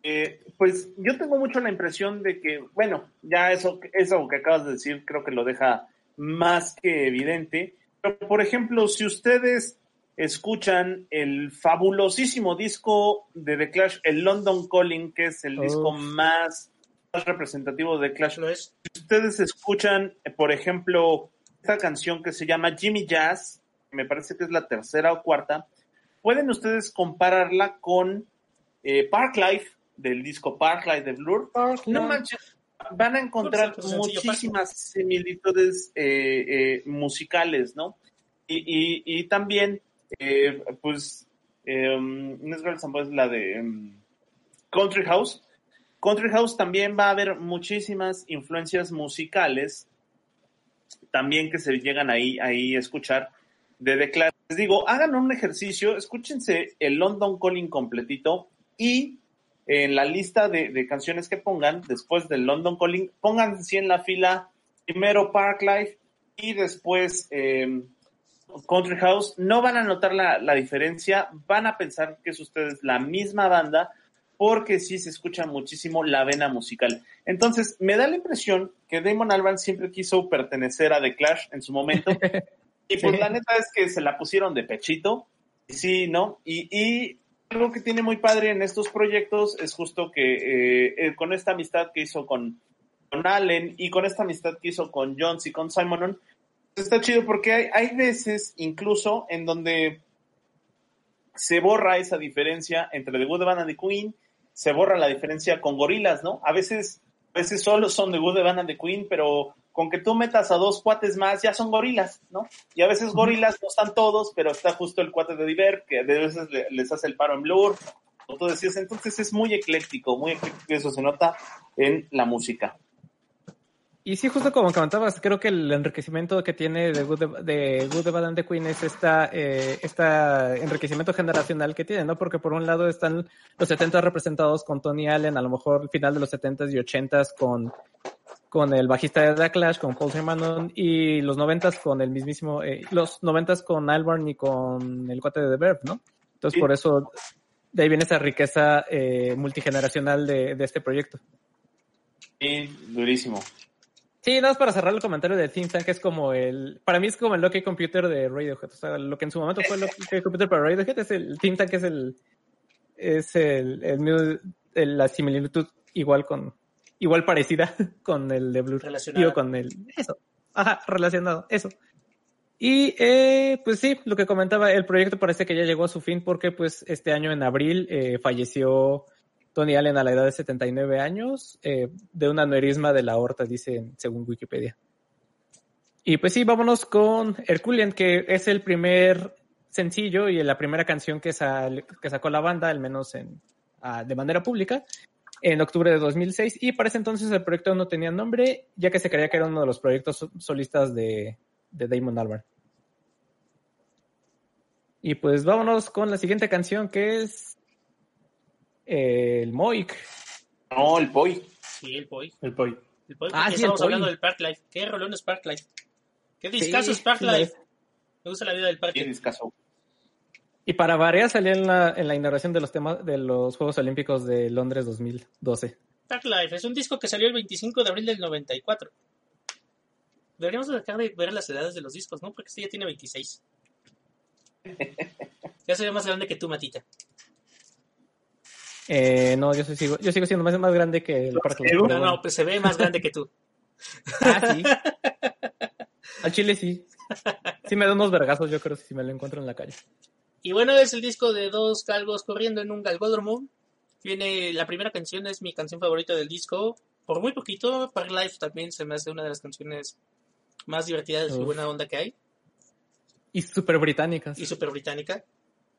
Eh, pues yo tengo mucho la impresión de que, bueno, ya eso, eso que acabas de decir creo que lo deja más que evidente. Pero, por ejemplo, si ustedes escuchan el fabulosísimo disco de The Clash, el London Calling, que es el oh. disco más, más, representativo de The Clash. Si ustedes escuchan, por ejemplo, esta canción que se llama Jimmy Jazz, me parece que es la tercera o cuarta, pueden ustedes compararla con eh, Parklife, del disco Parklife de Blur. Park no manches, van a encontrar muchísimas similitudes eh, eh, musicales, ¿no? Y, y, y también eh, pues no es la de um, Country House. Country House también va a haber muchísimas influencias musicales, también que se llegan ahí, ahí a escuchar de Clash. Les digo, hagan un ejercicio, escúchense el London Calling completito y en la lista de, de canciones que pongan después del London Calling, pónganse en la fila primero Parklife y después eh, Country House, no van a notar la, la, diferencia, van a pensar que es ustedes la misma banda, porque sí se escucha muchísimo la vena musical. Entonces, me da la impresión que Damon Albarn siempre quiso pertenecer a The Clash en su momento, [laughs] y pues sí. la neta es que se la pusieron de pechito, sí, ¿no? Y, y algo que tiene muy padre en estos proyectos es justo que eh, con esta amistad que hizo con, Allen y con esta amistad que hizo con Jones y con Simonon, está chido porque hay, hay veces incluso en donde se borra esa diferencia entre The Good, the Band and the Queen, se borra la diferencia con gorilas, ¿no? A veces, a veces solo son The Good, the Band and the Queen, pero con que tú metas a dos cuates más, ya son gorilas, ¿no? Y a veces gorilas no están todos, pero está justo el cuate de Diver, que de veces les hace el paro en Blur, o tú decías, entonces es muy ecléctico, muy ecléctico, eso se nota en la música. Y sí, justo como comentabas, creo que el enriquecimiento que tiene de Good, de Good, the Bad and the Queen es esta, eh, esta enriquecimiento generacional que tiene, ¿no? Porque por un lado están los 70 representados con Tony Allen, a lo mejor al final de los 70s y 80s con, con el bajista de The Clash, con Paul Simonon, y los 90s con el mismísimo, eh, los 90s con Albarn y con el cuate de The Verb, ¿no? Entonces por eso de ahí viene esa riqueza eh, multigeneracional de, de este proyecto. Sí, durísimo. Sí, nada más para cerrar el comentario de Think Tank, es como el. Para mí es como el Loki Computer de Radiohead. O sea, lo que en su momento fue el Loki [laughs] Computer para Radiohead es el Think Tank, es el. Es el, el, la similitud igual con. Igual parecida [laughs] con el de Blur. Relacionado. con el. Eso. Ajá, relacionado. Eso. Y eh, pues sí, lo que comentaba, el proyecto parece que ya llegó a su fin porque pues este año en abril eh, falleció Tony Allen a la edad de 79 años, eh, de un aneurisma de la aorta, dice según Wikipedia. Y pues sí, vámonos con Herculean, que es el primer sencillo y la primera canción que, sal, que sacó la banda, al menos en, uh, de manera pública, en octubre de 2006. Y para ese entonces el proyecto no tenía nombre, ya que se creía que era uno de los proyectos solistas de, de Damon Albarn. Y pues vámonos con la siguiente canción que es el Moik. No, el Poi. Sí, el Poi. El Poi. El Poi Ah, sí, estamos hablando del Park Life. ¿Qué rolón es Park Life? ¿Qué discazo Sí, es Park sí, Life? Me gusta la vida del Qué parque. Y para variar salió en la, en la inauguración de los temas de los Juegos Olímpicos de Londres 2012. Park Life es un disco que salió el 25 de abril del 94. Deberíamos dejar de ver las edades de los discos, ¿no? Porque este ya tiene 26. [laughs] Ya se ve más grande que tú, Matita. Eh, no, yo soy- sigo, yo sigo siendo más, más grande que el Parque. No, no, pues se ve más grande que tú. [laughs] Ah, sí. Al Chile sí. Sí me da unos vergazos, yo creo, si me lo encuentro en la calle. Y bueno, es el disco de dos galgos corriendo en un galgódromo. Viene, la primera canción es mi canción favorita del disco. Por muy poquito, Park Life también se me hace una de las canciones más divertidas y buena onda que hay. Y súper británicas. Y súper británica.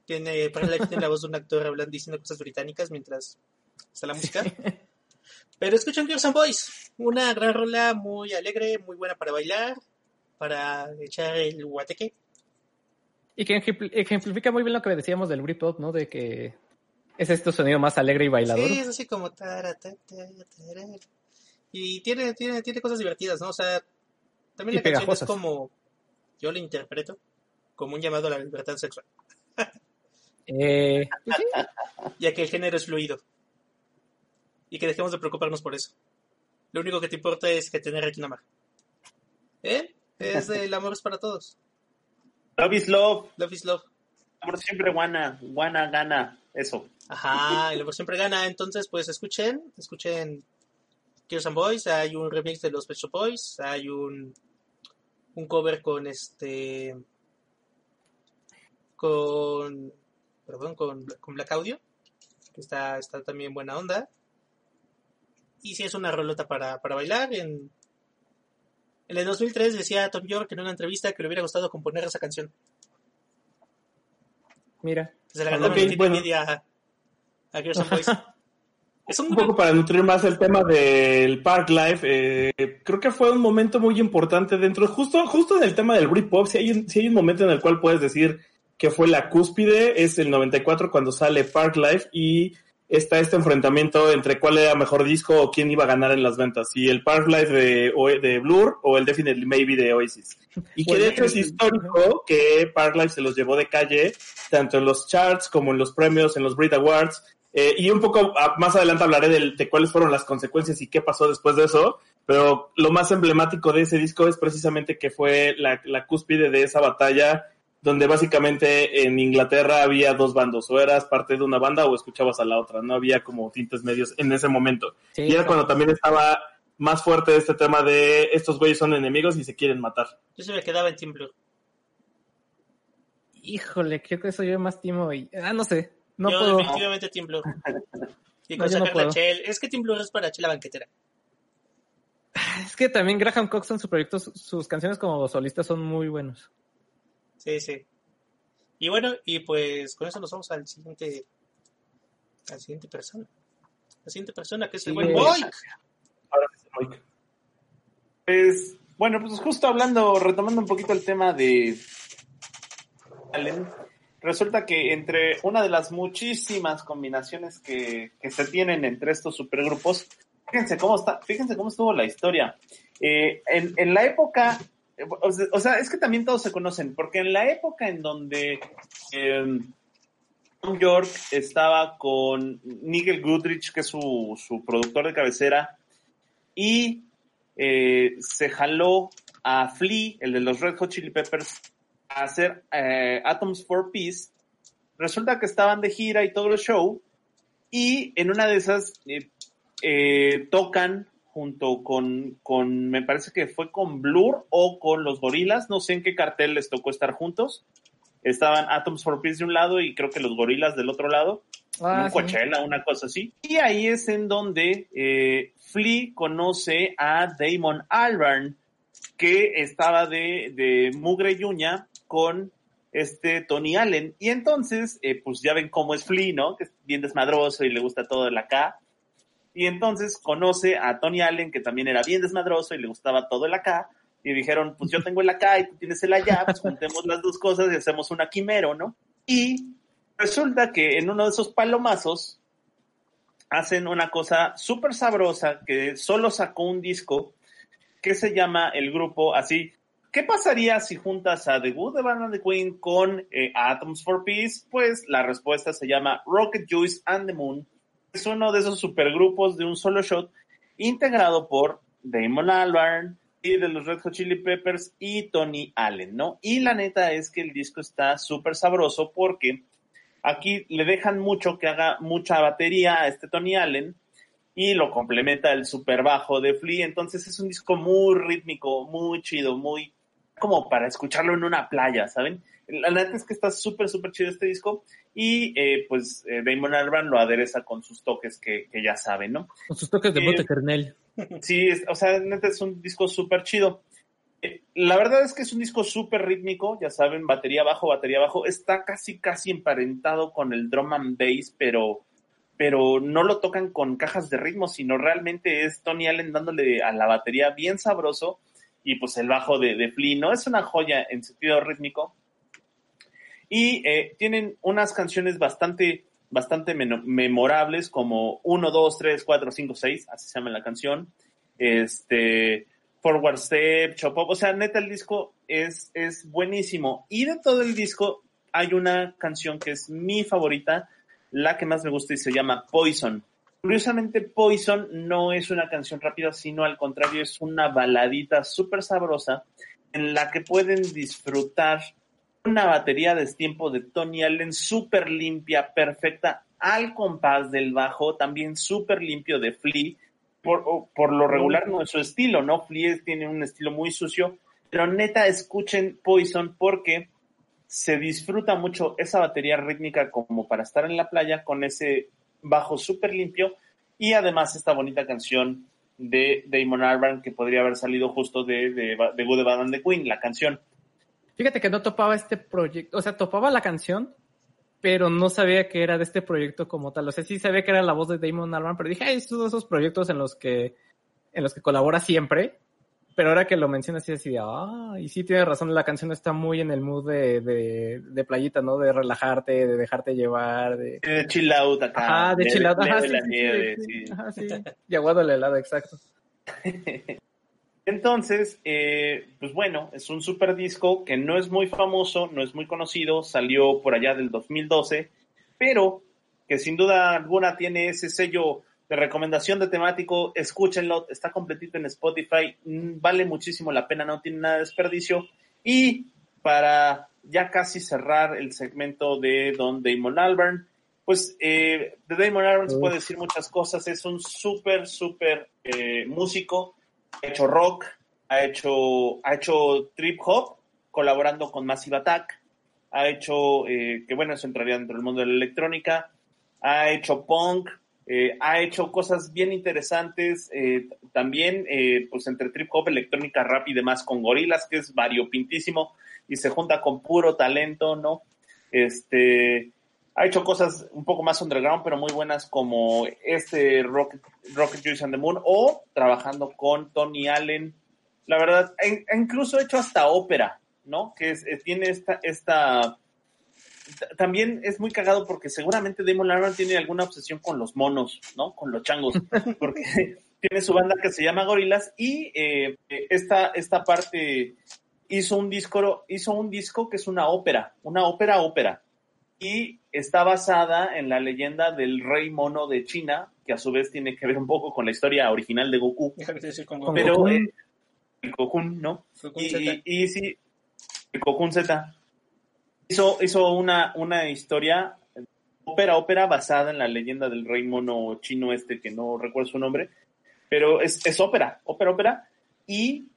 Tiene, Park Life tiene la voz de un actor hablando, diciendo cosas británicas mientras está la música. Pero escuchan Girls and Boys, una gran rola muy alegre, muy buena para bailar, para echar el guateque. Y que ejempl- ejemplifica muy bien lo que decíamos del Britpop, ¿no? De que es este sonido más alegre y bailador. Sí, es así como... Y tiene, tiene, tiene cosas divertidas, ¿no? O sea, también la canción es como... Yo la interpreto como un llamado a la libertad sexual, [laughs] Eh, pues [laughs] ya que el género es fluido. Y que dejemos de preocuparnos por eso. Lo único que te importa es que tener a quien amar. ¿Eh? Es [laughs] el amor es para todos. Love is love. Love is love. Por siempre guana. Guana gana. Eso. Ajá, el amor siempre gana. Entonces, pues escuchen, escuchen Tears and Boys. Hay un remix de los Pet Shop Boys. Hay un, un cover con este. Con. Perdón, con, con Black Audio. Que está, está también buena onda. Y sí, es una rolota para, para bailar. En, en el 2003 decía Tom York en una entrevista que le hubiera gustado componer esa canción. mira. Se la Ah, ganaron ok, en bueno. Media a, a Girls and Boys. [laughs] Es un Un poco para nutrir más el tema del Park Life, eh, creo que fue un momento muy importante dentro, justo, justo en el tema del Britpop, si hay, un, si hay un momento en el cual puedes decir que fue la cúspide, es el 94 cuando sale Park Life y está este enfrentamiento entre cuál era mejor disco o quién iba a ganar en las ventas, si el Park Life de, de Blur o el Definitely Maybe de Oasis. Y que de hecho es histórico que Park Life se los llevó de calle, tanto en los charts como en los premios, en los Brit Awards, eh, y un poco ah, más adelante hablaré del- de, cuáles fueron las consecuencias y qué pasó después de eso, pero lo más emblemático de ese disco es precisamente que fue la, la cúspide de esa batalla donde básicamente en Inglaterra había dos bandos, o eras parte de una banda o escuchabas a la otra, no había como tintes medios en ese momento. Sí, y era cuando también estaba más fuerte este tema de estos güeyes son enemigos y se quieren matar. Yo se me quedaba en Team Blue. Híjole, creo que soy yo más timo y... Ah, no sé. No yo puedo... definitivamente Team Blue. [laughs] Y No, con yo no sacar la. Chel. Es que Team Blue es para Chela banquetera. Es que también Graham Cox en su proyecto, su- sus canciones como solista son muy buenos. Sí, sí. Y bueno, y pues con eso nos vamos al siguiente. Al siguiente persona. La siguiente persona que es el Sí, buen Boy. Ahora sí, Mike. Pues, bueno, pues justo hablando, retomando un poquito el tema de Allen, resulta que entre una de las muchísimas combinaciones que, que se tienen entre estos supergrupos, fíjense cómo está, fíjense cómo estuvo la historia. Eh, en, en, la época, o sea, es que también todos se conocen, porque en la época en donde eh, New York estaba con Nigel Goodrich, que es su, su productor de cabecera, y eh, se jaló a Flea, el de los Red Hot Chili Peppers, a hacer eh, Atoms for Peace. Resulta que estaban de gira y todo el show, y en una de esas eh, tocan junto con, con, me parece que fue con Blur o con los Gorilas, no sé en qué cartel les tocó estar juntos. Estaban Atoms for Peace de un lado y creo que los Gorilas del otro lado. Ah, un sí. Coachella, una cosa así. Y ahí es en donde eh, Flea conoce a Damon Albarn, que estaba de, de Mugre Yuña con este Tony Allen. Y entonces, eh, pues ya ven cómo es Flea, ¿no? Que es bien desmadroso y le gusta todo de la K. Y entonces conoce a Tony Allen, que también era bien desmadroso y le gustaba todo el acá. Y dijeron, pues yo tengo el acá y tú tienes el allá, pues juntemos las dos cosas y hacemos una quimero, ¿no? Y resulta que en uno de esos palomazos hacen una cosa súper sabrosa que solo sacó un disco que se llama el grupo así. ¿Qué pasaría si juntas a The Good de Band and the Queen con eh, Atoms for Peace? Pues la respuesta se llama Rocket Juice and the Moon es uno de esos supergrupos de un solo shot integrado por Damon Albarn y de los Red Hot Chili Peppers y Tony Allen, ¿no? Y la neta es que el disco está súper sabroso porque aquí le dejan mucho que haga mucha batería a este Tony Allen y lo complementa el super bajo de Flea, entonces es un disco muy rítmico, muy chido, muy como para escucharlo en una playa, ¿saben? La neta es que está súper, súper chido este disco y eh, pues eh, Damon Albarn lo adereza con sus toques que, que ya saben, ¿no? Con sus toques de bote kernel. Sí, es, o sea, neta es un disco súper chido. Eh, la verdad es que es un disco súper rítmico, ya saben, batería bajo, batería bajo. Está casi, casi emparentado con el drum and bass, pero, pero no lo tocan con cajas de ritmo, sino realmente es Tony Allen dándole a la batería bien sabroso y pues el bajo de, de Flea, ¿no? Es una joya en sentido rítmico y eh, tienen unas canciones bastante, bastante memorables como 1, 2, 3, 4, 5, 6, así se llama la canción. Este, Forward Step, Chop Up, o sea, neta el disco es, es buenísimo. Y de todo el disco hay una canción que es mi favorita, la que más me gusta y se llama Poison. Curiosamente, Poison no es una canción rápida, sino al contrario, es una baladita súper sabrosa en la que pueden disfrutar una batería de tiempo de Tony Allen súper limpia, perfecta, al compás del bajo, también súper limpio de Flea. Por, por, lo regular no es su estilo, ¿no? Flea tiene un estilo muy sucio, pero neta escuchen Poison porque se disfruta mucho esa batería rítmica como para estar en la playa con ese bajo súper limpio y además esta bonita canción de Damon Albarn que podría haber salido justo de, de, de Good, Bad and the Queen, la canción. Fíjate que no topaba este proyecto, o sea, topaba la canción, pero no sabía que era de este proyecto como tal. O sea, sí sabía que era la voz de Damon Albarn, pero dije, ay, estos son esos proyectos en los que, en los que colabora siempre. Pero ahora que lo mencionas, sí así, ah, y sí tiene razón, la canción está muy en el mood de, de, de playita, ¿no? De relajarte, de dejarte llevar, de... De chill out acá. Ah, de, chill out, ajá, sí, sí, sí, sí. Y aguado el helado, exacto. [laughs] Entonces, eh, pues bueno, es un super disco que no es muy famoso, no es muy conocido, salió por allá del 2012, pero que sin duda alguna tiene ese sello de recomendación de temático, escúchenlo, está completito en Spotify, mm, vale muchísimo la pena, no tiene nada de desperdicio. Y para ya casi cerrar el segmento de Don Damon Albarn, pues eh, de Damon Albarn se puede decir muchas cosas, es un súper, súper eh, músico, ha hecho rock, ha hecho, ha hecho trip hop, colaborando con Massive Attack, ha hecho, eh, que bueno, eso entraría dentro del mundo de la electrónica, ha hecho punk, eh, ha hecho cosas bien interesantes, eh, también, eh, pues entre trip hop, electrónica, rap y demás, con gorilas, que es variopintísimo, y se junta con puro talento, ¿no? Este, ha hecho cosas un poco más underground, pero muy buenas como este Rocket, Rocket Juice and the Moon o trabajando con Tony Allen, la verdad, e, e incluso hecho hasta ópera, ¿no? Que es, eh, tiene esta, esta, también es muy cagado porque seguramente Damon Albarn tiene alguna obsesión con los monos, ¿no? Con los changos, [laughs] porque tiene su banda que se llama Gorilas y eh, esta, esta parte hizo un disco, hizo un disco que es una ópera, una ópera ópera y está basada en la leyenda del rey mono de China, que a su vez tiene que ver un poco con la historia original de Goku. Pero eh, el Cocoon, ¿no? y, y, sí, el Cocoon Z hizo, hizo una, una historia, ópera, ópera basada en la leyenda del rey mono chino este, que no recuerdo su nombre, pero es, es ópera, ópera, ópera, y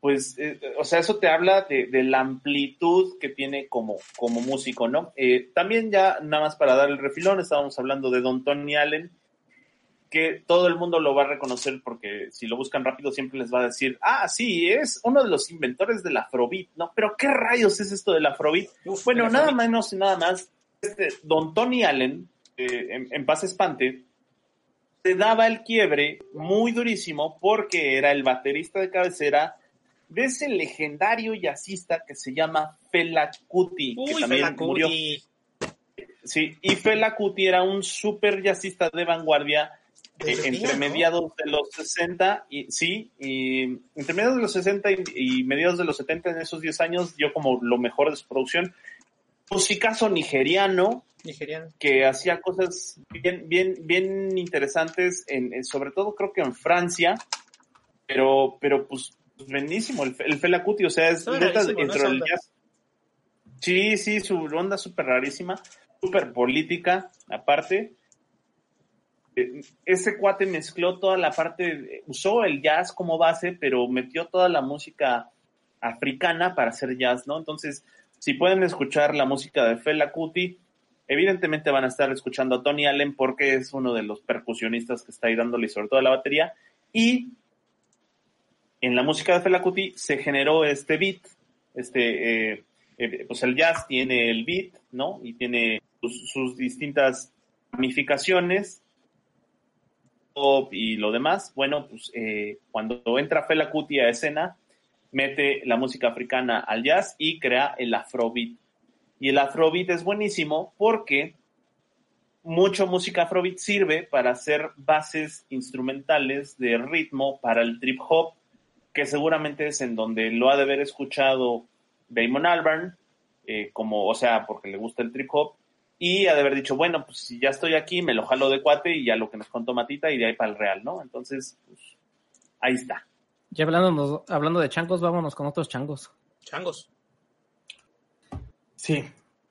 pues, eh, o sea, eso te habla de, la amplitud que tiene como, como músico, ¿no? Eh, también ya, nada más para dar el refilón, estábamos hablando de Don Tony Allen, que todo el mundo lo va a reconocer porque si lo buscan rápido siempre les va a decir, ah, sí, es uno de los inventores del Afrobeat, ¿no? Pero ¿qué rayos es esto del Afrobeat? bueno, nada menos y nada más, este, Don Tony Allen, eh, en, en paz espante, se daba el quiebre muy durísimo porque era el baterista de cabecera de ese legendario jazzista que se llama Fela Kuti, que también murió. Sí, y Fela Kuti era un super jazzista de vanguardia eh, entre mediados de los 60 y sí, y entre mediados de los 60 y, mediados de los 70 en esos 10 años dio como lo mejor de su producción. Musicazo nigeriano, nigeriano. que hacía cosas bien, bien, bien interesantes, en, sobre todo creo que en Francia, pero, pero pues buenísimo, el, el Fela Kuti, o sea, es neta dentro del jazz. Sí, sí, su onda súper rarísima, súper política, aparte. Eh, ese cuate mezcló toda la parte, usó el jazz como base, pero metió toda la música africana para hacer jazz, ¿no? Entonces, si pueden escuchar la música de Fela Kuti, evidentemente van a estar escuchando a Tony Allen porque es uno de los percusionistas que está ahí dándole sobre todo la batería. Y en la música de Fela Kuti se generó este beat, este, eh, eh, pues el jazz tiene el beat, ¿no? Y tiene sus, distintas ramificaciones, y lo demás. Bueno, pues eh, cuando entra Fela Kuti a escena, mete la música africana al jazz y crea el afrobeat. Y el afrobeat es buenísimo porque mucho música afrobeat sirve para hacer bases instrumentales de ritmo para el trip hop que seguramente es en donde lo ha de haber escuchado Damon Albarn, eh, como, o sea, porque le gusta el trip hop, y ha de haber dicho, bueno, pues si ya estoy aquí, me lo jalo de cuate y ya lo que nos contó Matita y de ahí para el real, ¿no? Entonces, pues, ahí está. Ya hablando, hablando de changos, vámonos con otros changos. Changos. Sí,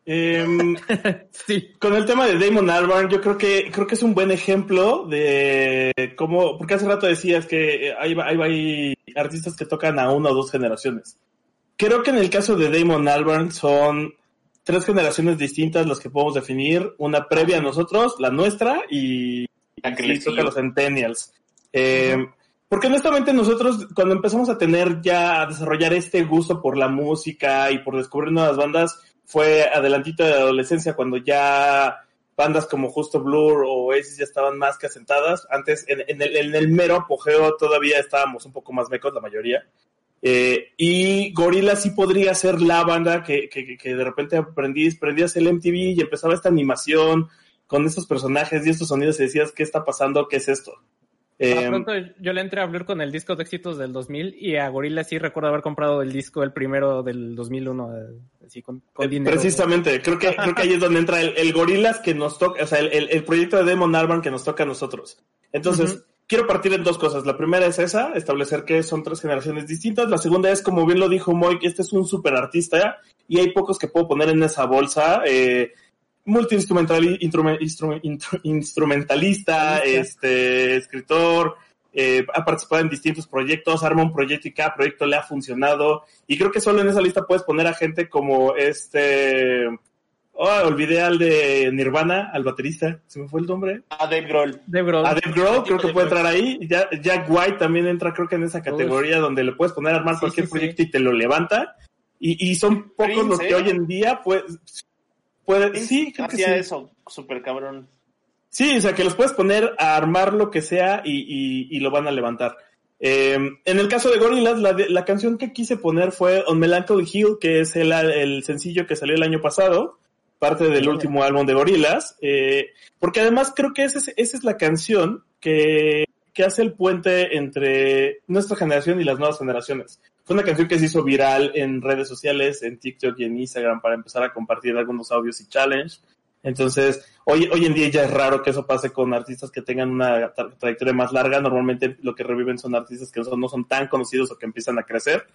Em, [laughs] sí. Con el tema de Damon Albarn, yo creo que creo que es un buen ejemplo de cómo, porque hace rato decías que hay, hay, artistas que tocan a una o dos generaciones. Creo que en el caso de Damon Albarn son tres generaciones distintas las que podemos definir, una previa a nosotros, la nuestra y le toca a los centennials. Em, porque honestamente nosotros cuando empezamos a tener ya a desarrollar este gusto por la música y por descubrir nuevas bandas, fue adelantito de la adolescencia cuando ya bandas como Justo Blur o Oasis ya estaban más que asentadas. Antes, en, el, mero apogeo todavía estábamos un poco más mecos la mayoría. Eh, y Gorilla sí podría ser la banda que, de repente aprendí, prendías el MTV y empezaba esta animación con estos personajes y estos sonidos y decías, ¿qué está pasando? ¿Qué es esto? Eh, pronto yo le entré a Blur con el disco de éxitos del 2000 y a Gorilla sí recuerdo haber comprado el disco, el primero del 2001, eh, así con, eh, dinero. Precisamente, creo que, creo que ahí es donde entra el, el Gorilas que nos toca, o sea, el, el, proyecto de Demon Albarn que nos toca a nosotros. Entonces, quiero partir en dos cosas. La primera es esa, establecer que son tres generaciones distintas. La segunda es, como bien lo dijo Moy, que este es un super artista y hay pocos que puedo poner en esa bolsa. Eh, multi-instrumentalista, este, escritor, eh, ha participado en distintos proyectos, arma un proyecto y cada proyecto le ha funcionado. Y creo que solo en esa lista puedes poner a gente como este. Oh, olvidé al de Nirvana, al baterista. ¿Se me fue el nombre? A Dave Grohl. Dave Grohl. A Dave Grohl, creo que puede entrar ahí. Jack White también entra, creo que en esa categoría donde le puedes poner a armar cualquier proyecto y te lo levanta. Y, y son pocos los que ¿eh? hoy en día, pues, Puede, sí, creo hacía que eso, súper cabrón. Sí, o sea, que los puedes poner a armar lo que sea y, y, lo van a levantar. Em, en el caso de Gorillaz, la, la, canción que quise poner fue On Melancholy Hill, que es el, el sencillo que salió el año pasado, parte del último álbum de Gorillaz, eh, porque además creo que esa es, esa es la canción que, que hace el puente entre nuestra generación y las nuevas generaciones. Fue una canción que se hizo viral en redes sociales, en TikTok y en Instagram para empezar a compartir algunos audios y challenge. Entonces, hoy, hoy en día ya es raro que eso pase con artistas que tengan una trayectoria más larga. Normalmente lo que reviven son artistas que no son tan conocidos o que empiezan a crecer.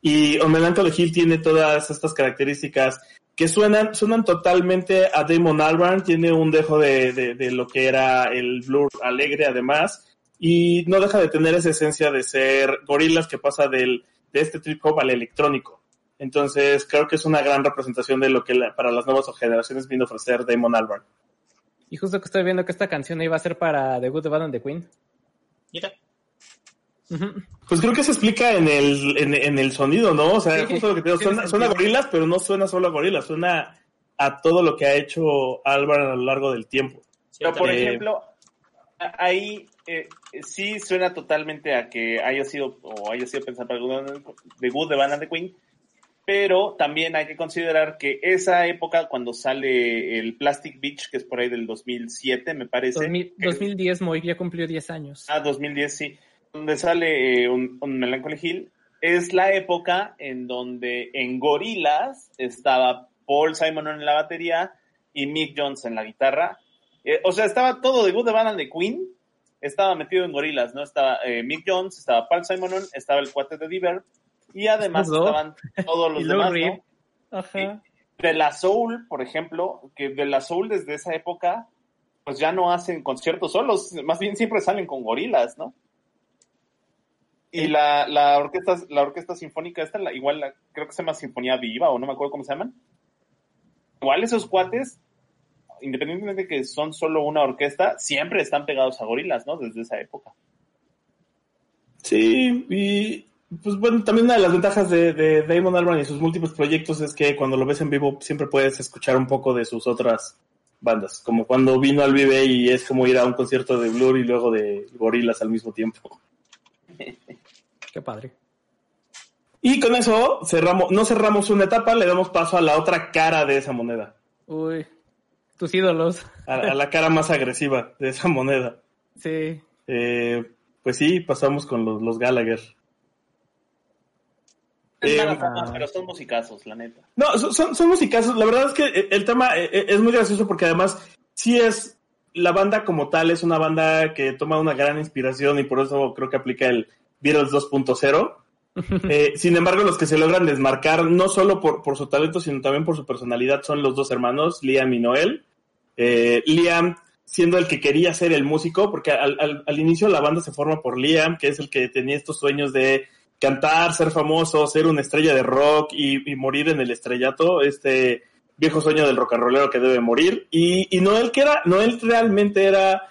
Y On Melancholy Hill tiene todas estas características que suenan, suenan totalmente a Damon Albarn, tiene un dejo de, de, lo que era el blur alegre además, y no deja de tener esa esencia de ser gorilas que pasa del, de este trip hop al electrónico. Entonces, creo que es una gran representación de lo que para las nuevas generaciones vino a ofrecer Damon Albarn. Y justo que estoy viendo que esta canción iba a ser para The Good, The Bad and The Queen. Mira. Pues creo que se explica en el, en, el sonido, ¿no? O sea, justo lo que te digo, suena, suena, a gorilas, pero no suena solo a gorilas, suena a todo lo que ha hecho Albarn a lo largo del tiempo. Pero, por ejemplo, ahí eh, sí suena totalmente a que haya sido, o haya sido pensado para The Good, The Bad and The Queen, pero también hay que considerar que esa época cuando sale el Plastic Beach, que es por ahí del 2007, me parece. 2010, Moy ya cumplió 10 años. Ah, 2010, sí. Donde sale eh, un, Melancholy Hill, es la época en donde en Gorilas estaba Paul Simon en la batería y Mick Jones en la guitarra. Eh, o sea, estaba todo de Good, The Band and The Queen, estaba metido en Gorilas, ¿no? Estaba eh, Mick Jones, estaba Paul Simon, estaba el cuate de Diver y además estaban todos los [laughs] demás, ¿no? Ajá. De la Soul, por ejemplo, que de la Soul desde esa época, pues ya no hacen conciertos solos, más bien siempre salen con gorilas, ¿no? Y la, la orquesta, la orquesta sinfónica esta, la, igual la, creo que se llama Sinfonía Viva, o no me acuerdo cómo se llaman. Igual esos cuates, independientemente de que son solo una orquesta, siempre están pegados a gorilas, ¿no? Desde esa época. Sí, y pues bueno, también una de las ventajas de, de Damon Albarn y sus múltiples proyectos es que cuando lo ves en vivo siempre puedes escuchar un poco de sus otras bandas, como cuando vino al Vive y es como ir a un concierto de Blur y luego de Gorilas al mismo tiempo. [laughs] Qué padre. Y con eso cerramos, no cerramos una etapa, le damos paso a la otra cara de esa moneda. Uy, tus ídolos. A, la cara más agresiva de esa moneda. Sí. Eh, pues sí, pasamos con los, los Gallagher. Eh, pero son musicazos, la neta. No, son, son musicazos. La verdad es que el tema eh, eh, es muy gracioso porque además sí es la banda como tal, es una banda que toma una gran inspiración y por eso creo que aplica el Beatles 2.0. [laughs] sin embargo, los que se logran desmarcar, no solo por, por, su talento, sino también por su personalidad, son los dos hermanos, Liam y Noel. Liam siendo el que quería ser el músico, porque al, al, inicio la banda se forma por Liam, que es el que tenía estos sueños de cantar, ser famoso, ser una estrella de rock y, morir en el estrellato, este viejo sueño del rock and rollero que debe morir. Y, y Noel, que era, Noel realmente era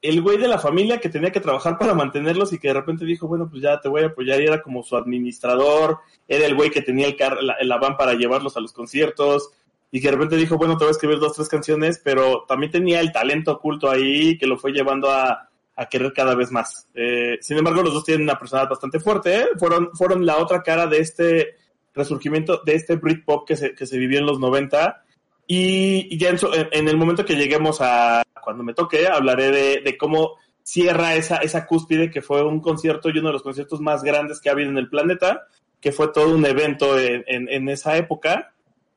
el güey de la familia que tenía que trabajar para mantenerlos y que de repente dijo, bueno, pues ya te voy a apoyar y era como su administrador, era el güey que tenía el, car la, van para llevarlos a los conciertos y que de repente dijo, bueno, te voy a escribir dos, tres canciones, pero también tenía el talento oculto ahí que lo fue llevando a, a querer cada vez más. Eh, sin embargo, los dos tienen una personalidad bastante fuerte. ¿eh? Fueron, fueron la otra cara de este resurgimiento, de este Britpop que se, que se vivió en los 90. Y, ya en, el momento que lleguemos a cuando me toque, hablaré de, de, cómo cierra esa, esa cúspide que fue un concierto y uno de los conciertos más grandes que ha habido en el planeta, que fue todo un evento en, en, esa época.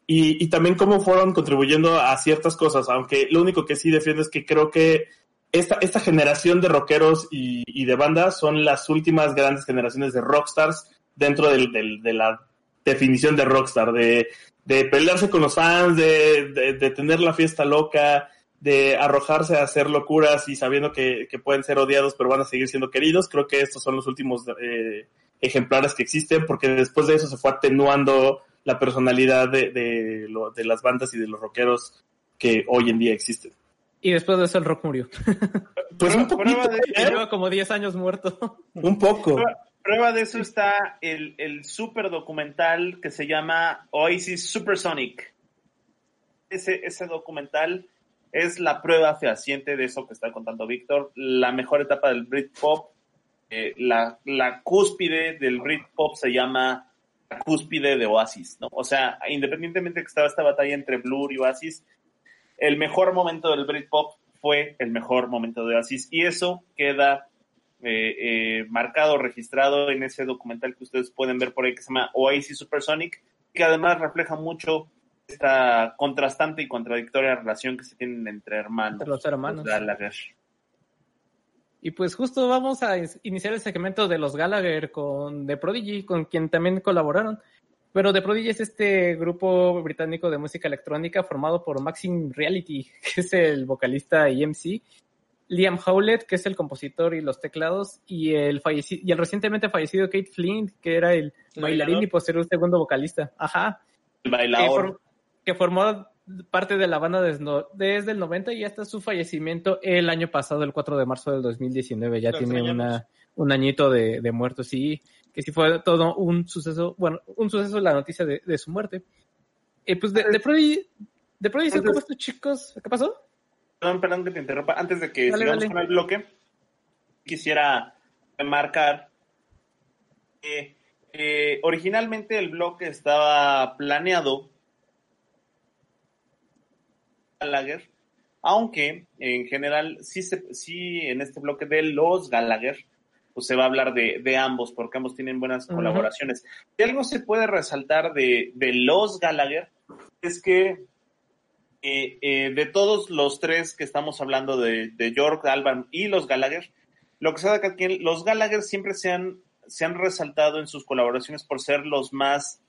Y, y, también cómo fueron contribuyendo a ciertas cosas, aunque lo único que sí defiendo es que creo que esta, esta generación de rockeros y, de bandas son las últimas grandes generaciones de rockstars dentro del, de la definición de rockstar, de, de pelearse con los fans, de, de, tener la fiesta loca, de arrojarse a hacer locuras y sabiendo que, que, pueden ser odiados pero van a seguir siendo queridos. Creo que estos son los últimos eh, ejemplares que existen porque después de eso se fue atenuando la personalidad de, de, de las bandas y de los rockeros que hoy en día existen. Y después de eso el rock murió. [laughs] Pues un poquito. Lleva como 10 años muerto. [laughs] Un poco. Prueba, de eso está el, el super documental que se llama Oasis Supersonic. Ese, ese documental es la prueba fehaciente de eso que está contando Víctor. La mejor etapa del Britpop eh, la, la cúspide del Britpop se llama la cúspide de Oasis, ¿no? O sea, independientemente de que estaba esta batalla entre Blur y Oasis, el mejor momento del Britpop fue el mejor momento de Oasis y eso queda eh, eh, marcado, registrado en ese documental que ustedes pueden ver por ahí que se llama Oasis Supersonic, que además refleja mucho esta contrastante y contradictoria relación que se tienen entre hermanos. Entre los hermanos. Y pues justo vamos a iniciar el segmento de los Gallagher con The Prodigy, con quien también colaboraron. Pero The Prodigy es este grupo británico de música electrónica formado por Maxim Reality, [laughs] que es el vocalista y MC, Liam Howlett, que es el compositor y los teclados, y el, y el recientemente fallecido Kate Flint, que era el, bailarín y posterior segundo vocalista. Ajá. El bailador. Que, formó parte de la banda desde, el 90 y hasta su fallecimiento el año pasado, el 4 de marzo del 2019. Ya tiene una, un añito de, de muerto, sí, que sí fue todo un suceso, bueno, un suceso la noticia de, su muerte. Eh, pues de, de Prodigy, de Prodigy como estos chicos, ¿qué pasó? Perdón, perdón que te interrumpa. Antes de que sigamos con el bloque, quisiera remarcar que eh, originalmente el bloque estaba planeado Gallagher, aunque en general sí, se, sí en este bloque de los Gallagher pues se va a hablar de, ambos porque ambos tienen buenas colaboraciones. Si algo se puede resaltar de, de los Gallagher es que eh, eh, de todos los tres que estamos hablando de, de York, Alban y los Gallagher, lo que se da que los Gallagher siempre se han, se han resaltado en sus colaboraciones por ser los más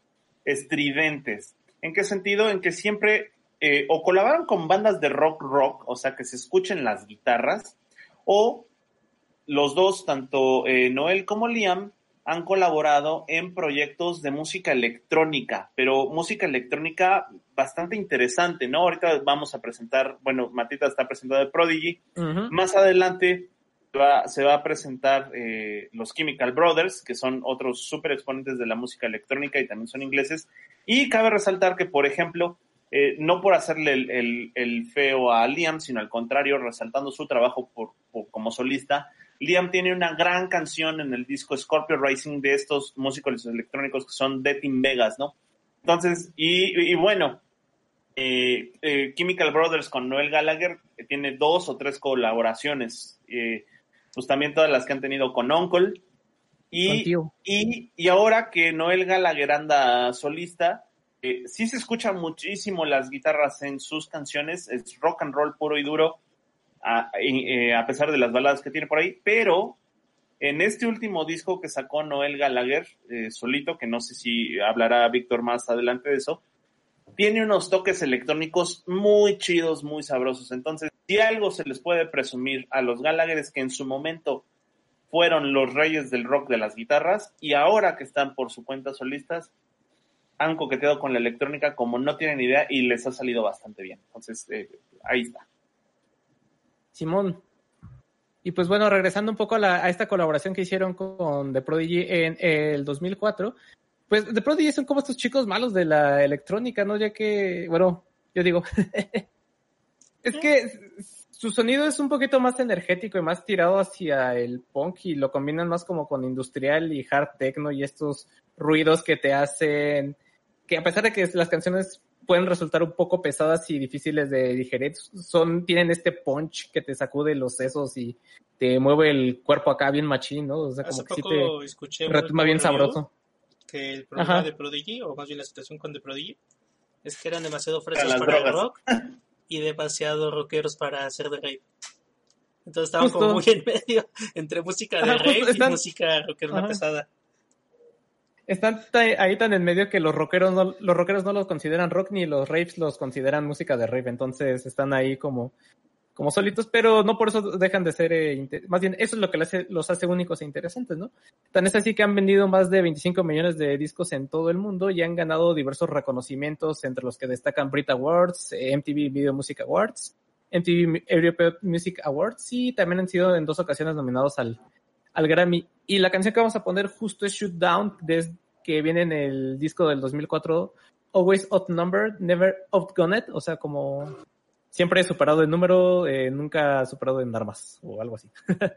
estridentes. ¿En qué sentido? En que siempre eh, o colaboran con bandas de rock rock, o sea, que se escuchen las guitarras, o los dos, tanto Noel como Liam, han colaborado en proyectos de música electrónica, pero música electrónica bastante interesante, ¿no? Ahorita vamos a presentar, bueno, Matita está presentando de Prodigy, más adelante se va a presentar eh, los Chemical Brothers, que son otros súper exponentes de la música electrónica y también son ingleses, y cabe resaltar que, por ejemplo, eh, no por hacerle el, feo a Liam, sino al contrario, resaltando su trabajo como solista, Liam tiene una gran canción en el disco Scorpio Rising de estos músicos electrónicos que son Death in Vegas, ¿no? Entonces, y, bueno, eh, eh, Chemical Brothers con Noel Gallagher tiene dos o tres colaboraciones, pues también todas las que han tenido con Uncle. Y, y, y, ahora que Noel Gallagher anda solista, sí se escuchan muchísimo las guitarras en sus canciones, es rock and roll puro y duro eh, a, pesar de las baladas que tiene por ahí, pero en este último disco que sacó Noel Gallagher, eh, solito, que no sé si hablará Víctor más adelante de eso, tiene unos toques electrónicos muy chidos, muy sabrosos. Entonces, si algo se les puede presumir a los Gallagher es que en su momento fueron los reyes del rock de las guitarras y ahora que están por su cuenta solistas, han coqueteado con la electrónica como no tienen idea y les ha salido bastante bien. Entonces, eh, ahí está. Simón. Y pues bueno, regresando un poco a, esta colaboración que hicieron con The Prodigy en el 2004, pues The Prodigy son como estos chicos malos de la electrónica, ¿no? Ya que, bueno, yo digo, [laughs] es que su sonido es un poquito más energético y más tirado hacia el punk y lo combinan más como con industrial y hard techno y estos ruidos que te hacen, que a pesar de que las canciones pueden resultar un poco pesadas y difíciles de digerir. Son, tienen este punch que te sacude los sesos y te mueve el cuerpo acá bien machín, ¿no? O sea, como que sí te escuché bien sabroso. Que el problema de Prodigy, o más bien la situación con The Prodigy, es que eran demasiado frescos para, el rock y demasiado rockeros para hacer de rave. Entonces estaban como muy en medio entre música de rave y música rockera pesada están ahí tan en medio que los rockeros no, los rockeros no los consideran rock ni los raves los consideran música de rave, entonces están ahí como, como solitos, pero no por eso dejan de ser, eh, más bien eso es lo que los hace, únicos e interesantes, ¿no? Tan es así que han vendido más de 25 millones de discos en todo el mundo y han ganado diversos reconocimientos, entre los que destacan Brit Awards, eh, MTV Video Music Awards, MTV Europe Music Awards y también han sido en dos ocasiones nominados al, al Grammy. Y la canción que vamos a poner justo es Shoot Down, que viene en el disco del 2004, Always Outnumbered, Never Outgunned, o sea, como siempre superado en número, eh, nunca superado en armas, o algo así. [laughs]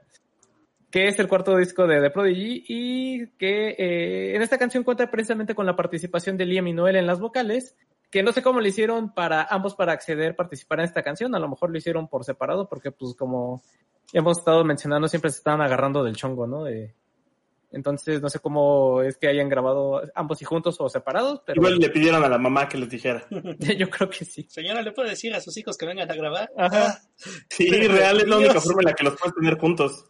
que es el cuarto disco de The Prodigy y que eh, en esta canción cuenta precisamente con la participación de Liam y Noel en las vocales, que no sé cómo lo hicieron para ambos para acceder, participar en esta canción, a lo mejor lo hicieron por separado porque pues como hemos estado mencionando siempre se estaban agarrando del chongo, ¿no? De, entonces no sé cómo es que hayan grabado ambos y juntos o separados, pero... Igual le pidieron a la mamá que les dijera. [laughs] Yo creo que sí. Señora, ¿le puede decir a sus hijos que vengan a grabar? Ajá. Sí, real es la única forma en la que los puedes tener juntos.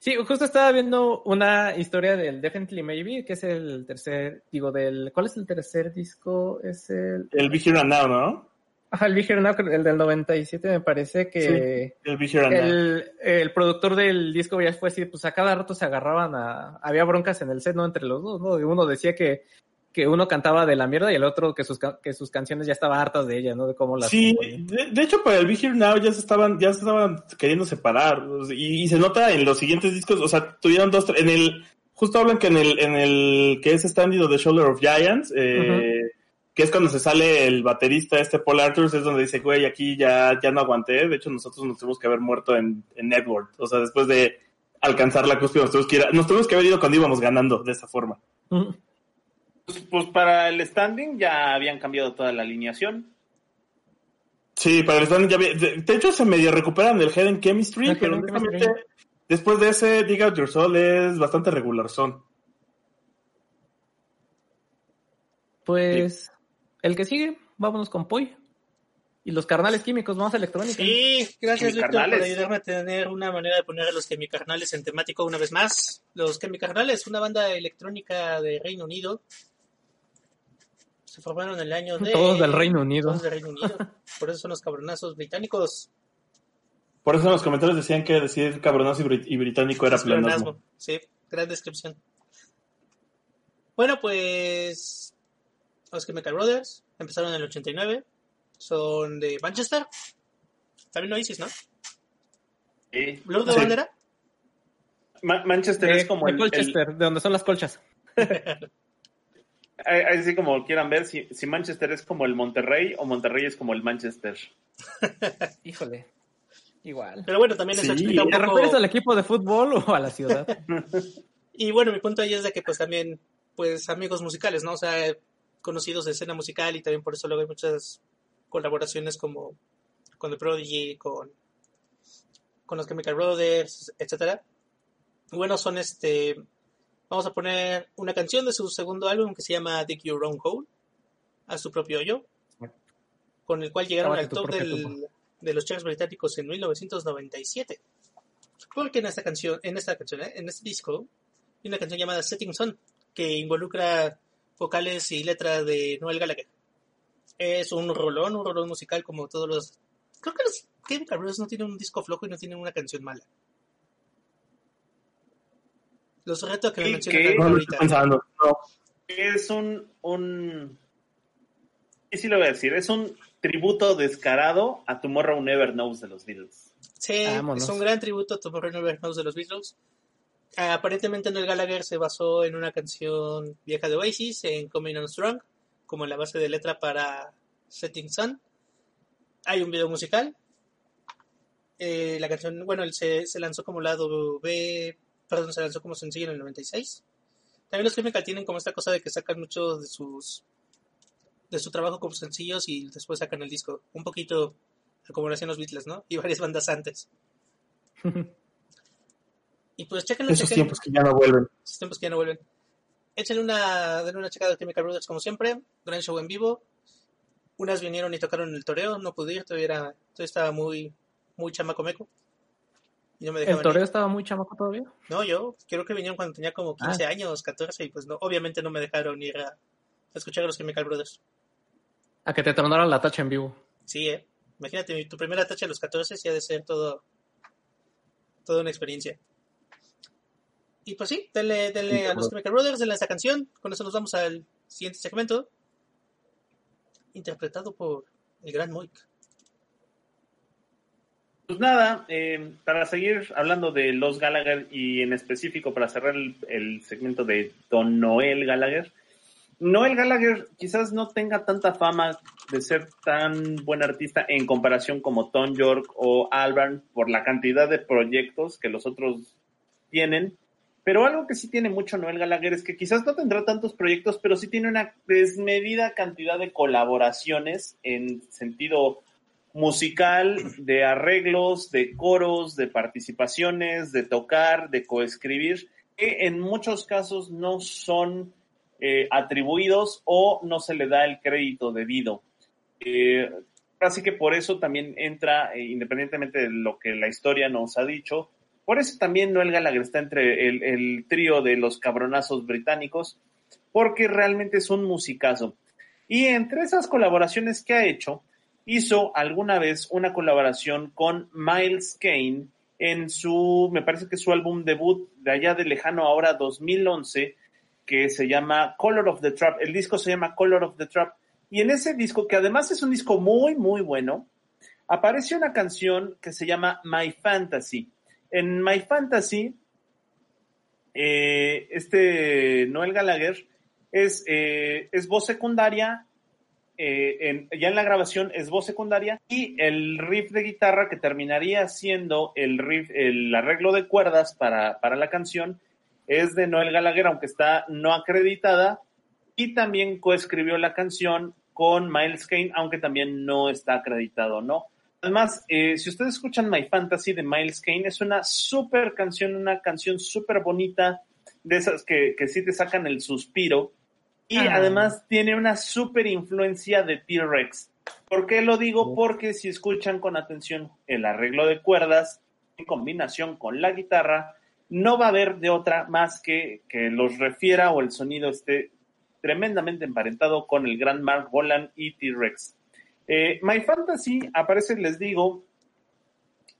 Sí, justo estaba viendo una historia del Definitely Maybe, que es el tercer, digo, del, ¿cuál es el tercer disco? Es el... El Be Here and Now, ¿no? Ajá, el and Now, el del 97 me parece que... Sí, el. El, el productor del disco ya fue así, pues a cada rato se agarraban a... Había broncas en el set, ¿no? Entre los dos, ¿no? Uno decía que que uno cantaba de la mierda y el otro que sus, que sus canciones ya estaban hartas de ella, ¿no? De cómo las... Sí, de, de, hecho para el Be Here Now ya se estaban, ya se estaban queriendo separar y, y, se nota en los siguientes discos, o sea, tuvieron dos, en el, justo hablan que en el, en el que es Standing The Shoulder of Giants, eh, uh -huh. Que es cuando se sale el baterista este Paul Arthurs, es donde dice, güey, aquí ya, ya no aguanté, de hecho nosotros nos tuvimos que haber muerto en, en Network, o sea, después de alcanzar la cúspide nos tuvimos que ir, nos tuvimos que haber ido cuando íbamos ganando de esa forma. Uh -huh. Pues, pues, para el standing ya habían cambiado toda la alineación. Sí, para el standing ya había. De, de hecho, se medio recuperan el Head Chemistry, pero honestamente, después de ese, Dig Out Your Soul es bastante regular son. Pues, sí. El que sigue, vámonos con Poi. Y los carnales químicos, vamos a electrónica. Sí, gracias Víctor por ayudarme a tener una manera de poner a los Chemicarnales en temático una vez más. Los Chemicarnales, una banda electrónica de Reino Unido, se formaron en el año de... Todos del Reino Unido. Todos del Reino Unido. Por eso son los cabronazos británicos. Por eso en los comentarios decían que decir cabronazo y británico era pleonasmo. Sí, gran descripción. Bueno, pues... Los Chemical Brothers empezaron en el 89. Son de Manchester. También Oasis, ¿no? Sí. ¿Blue de sí. bandera? Ma Manchester de, es como de el, Colchester, el... de donde son las colchas. [laughs] Así como quieran ver, si, si, Manchester es como el Monterrey o Monterrey es como el Manchester. [laughs] Híjole, igual. Pero bueno, también eso sí. explica un ¿Te poco... refieres al equipo de fútbol o a la ciudad? [laughs] y bueno, mi punto ahí es de que pues también, pues amigos musicales, ¿no? O sea, conocidos de escena musical y también por eso luego hay muchas colaboraciones como con The Prodigy, con, con los Chemical Brothers, etcétera. Bueno, son este Vamos a poner una canción de su segundo álbum que se llama Dig Your Own Hole, a su propio yo, con el cual llegaron al top del, de los charts británicos en 1997. Porque en esta canción, en esta canción, ¿eh? en este disco, hay una canción llamada Setting Sun, que involucra vocales y letra de Noel Gallagher. Es un rolón, un rolón musical como todos los... Creo que los Chemical Brothers no tienen un disco flojo y no tienen una canción mala. Los retos que me mencioné no, ahorita. Pensando, no. Es un, un. Y sí lo voy a decir, es un tributo descarado a Tomorrow Never Knows de los Beatles. Sí, Vámonos. es un gran tributo a Tomorrow Never Knows de los Beatles. Aparentemente Noel Gallagher se basó en una canción vieja de Oasis, en Coming On Strong, como la base de letra para Setting Sun. Hay un video musical. Eh, la canción, bueno, se, se lanzó como lado B perdón, se lanzó como sencillo en el 96. También los Chemical tienen como esta cosa de que sacan mucho de sus de su trabajo como sencillos y después sacan el disco. Un poquito como lo hacían los Beatles, ¿no? Y varias bandas antes. [laughs] y pues chequenlo. Esos chequen. tiempos que ya no vuelven. Esos tiempos que ya no vuelven. Échenle una, denle una checa de Chemical Brothers como siempre. Gran show en vivo. Unas vinieron y tocaron el toreo, no pude ir, todavía, era, todavía estaba muy, muy chamaco meco. No ¿El toreo estaba muy chamaco todavía? No, yo creo que vinieron cuando tenía como 15 ah. años, 14, y pues no, obviamente no me dejaron ir a, a escuchar a los Chemical Brothers. A que te tronaron la tacha en vivo. Sí, eh. Imagínate, tu primera tacha a los 14 sí ha de ser todo, toda una experiencia. Y pues sí, denle, denle sí, a los Chemical Brothers, denle esta canción. Con eso nos vamos al siguiente segmento. Interpretado por el gran Moik. Pues nada, eh, para seguir hablando de los Gallagher y en específico para cerrar el, el, segmento de Don Noel Gallagher, Noel Gallagher quizás no tenga tanta fama de ser tan buen artista en comparación como Tom York o Albarn por la cantidad de proyectos que los otros tienen. Pero algo que sí tiene mucho Noel Gallagher es que quizás no tendrá tantos proyectos, pero sí tiene una desmedida cantidad de colaboraciones en sentido musical, de arreglos, de coros, de participaciones, de tocar, de coescribir, que en muchos casos no son eh, atribuidos o no se le da el crédito debido. Eh, así que por eso también entra, eh, independientemente de lo que la historia nos ha dicho, por eso también Noel Gallagher está entre el, el trío de los cabronazos británicos, porque realmente es un musicazo. Y entre esas colaboraciones que ha hecho, hizo alguna vez una colaboración con Miles Kane en su, me parece que su álbum debut de allá de lejano ahora 2011, que se llama Color of the Trap. El disco se llama Color of the Trap. Y en ese disco, que además es un disco muy, muy bueno, aparece una canción que se llama My Fantasy. En My Fantasy, eh, este Noel Gallagher es, eh, es voz secundaria eh, ya en la grabación es voz secundaria y el riff de guitarra que terminaría siendo el riff, el arreglo de cuerdas para, para la canción es de Noel Gallagher, aunque está no acreditada, y también coescribió la canción con Miles Kane, aunque también no está acreditado, ¿no? Además, eh, si ustedes escuchan My Fantasy de Miles Kane, es una súper canción, una canción súper bonita, de esas que, que sí te sacan el suspiro, y ah. además tiene una súper influencia de T-Rex. ¿Por qué lo digo? Porque si escuchan con atención el arreglo de cuerdas en combinación con la guitarra, no va a haber de otra más que que los refiera o el sonido esté tremendamente emparentado con el gran Mark Bolan y T-Rex. Eh, My Fantasy aparece, les digo,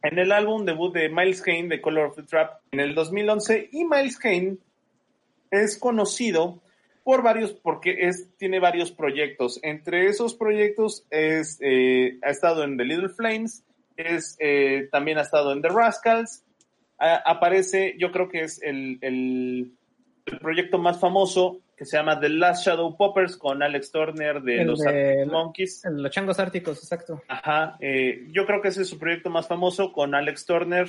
en el álbum debut de Miles Kane, The Color of the Trap, en el 2011, y Miles Kane es conocido por varios, porque es, tiene varios proyectos. Entre esos proyectos es, eh, ha estado en The Little Flames, es, eh, también ha estado en The Rascals. aparece, yo creo que es el, el, proyecto más famoso que se llama The Last Shadow Poppers con Alex Turner de los Monkeys. Los Changos Árticos, exacto. Ajá, eh, yo creo que ese es su proyecto más famoso con Alex Turner.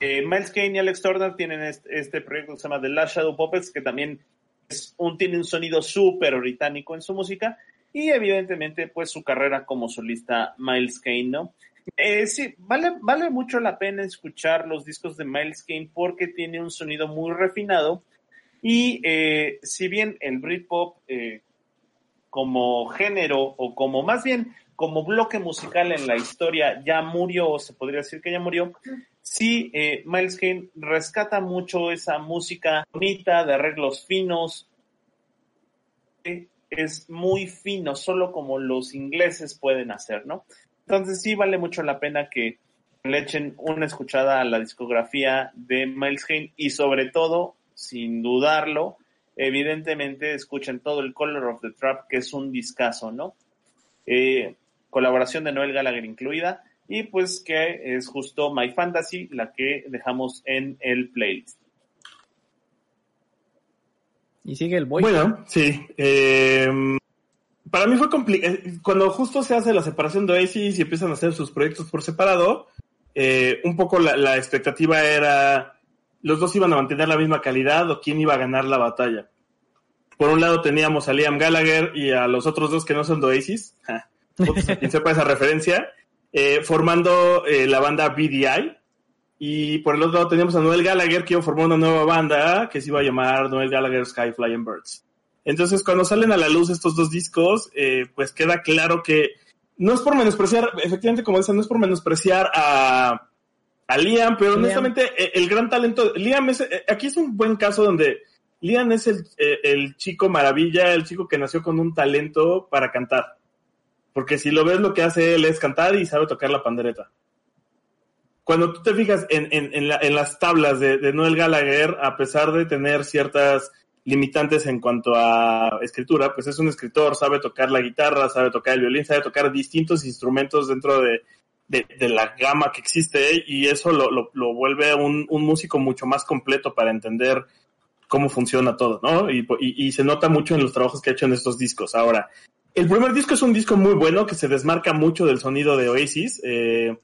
Miles Kane y Alex Turner tienen este, este, proyecto que se llama The Last Shadow Puppets, que también un, tiene un sonido súper británico en su música y evidentemente pues su carrera como solista Miles Kane, ¿no? Eh, sí, vale, vale mucho la pena escuchar los discos de Miles Kane porque tiene un sonido muy refinado y eh, si bien el Britpop eh, como género o como más bien como bloque musical en la historia ya murió, o se podría decir que ya murió, sí, eh, Miles Kane rescata mucho esa música bonita, de arreglos finos. Es muy fino, solo como los ingleses pueden hacer, ¿no? Entonces sí vale mucho la pena que le echen una escuchada a la discografía de Miles Kane y sobre todo, sin dudarlo, evidentemente escuchen todo el Color of the Trap, que es un discazo, ¿no? Eh, colaboración de Noel Gallagher incluida, y pues que es justo My Fantasy, la que dejamos en el playlist. Y sigue el boy. Bueno, sí. Eh, para mí fue complicado. Eh, cuando justo se hace la separación de Oasis y empiezan a hacer sus proyectos por separado, eh, un poco la, la, expectativa era los dos iban a mantener la misma calidad o quién iba a ganar la batalla. Por un lado teníamos a Liam Gallagher y a los otros dos que no son de Oasis. quien sepa esa referencia, eh, formando eh, la banda BDI. Y por el otro lado teníamos a Noel Gallagher que formar una nueva banda que se iba a llamar Noel Gallagher Sky Flying Birds. Entonces, cuando salen a la luz estos dos discos, eh, pues queda claro que no es por menospreciar, efectivamente, como dicen, no es por menospreciar a, a Liam, pero honestamente, el, gran talento, Liam es, aquí es un buen caso donde Liam es el, el chico maravilla, el chico que nació con un talento para cantar. Porque si lo ves, lo que hace él es cantar y sabe tocar la pandereta. Cuando tú te fijas en, en, las tablas de, Noel Gallagher, a pesar de tener ciertas limitantes en cuanto a escritura, pues es un escritor, sabe tocar la guitarra, sabe tocar el violín, sabe tocar distintos instrumentos dentro de, la gama que existe y eso lo, vuelve un, un músico mucho más completo para entender cómo funciona todo, ¿no? Y, y, se nota mucho en los trabajos que ha hecho en estos discos. Ahora, el primer disco es un disco muy bueno que se desmarca mucho del sonido de Oasis. Eh,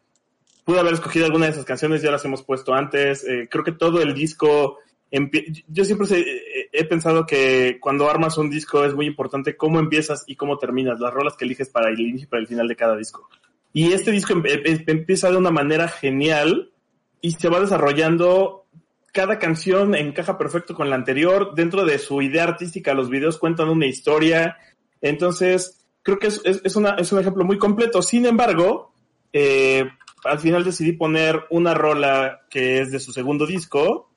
pude haber escogido alguna de esas canciones, ya las hemos puesto antes. Eh, creo que todo el disco yo siempre he pensado que cuando armas un disco es muy importante cómo empiezas y cómo terminas, las rolas que eliges para el inicio y para el final de cada disco. Y este disco empieza de una manera genial y se va desarrollando. Cada canción encaja perfecto con la anterior. Dentro de su idea artística, los videos cuentan una historia. Entonces, creo que es, es, una, es un ejemplo muy completo. Sin embargo, eh, al final decidí poner una rola que es de su segundo disco,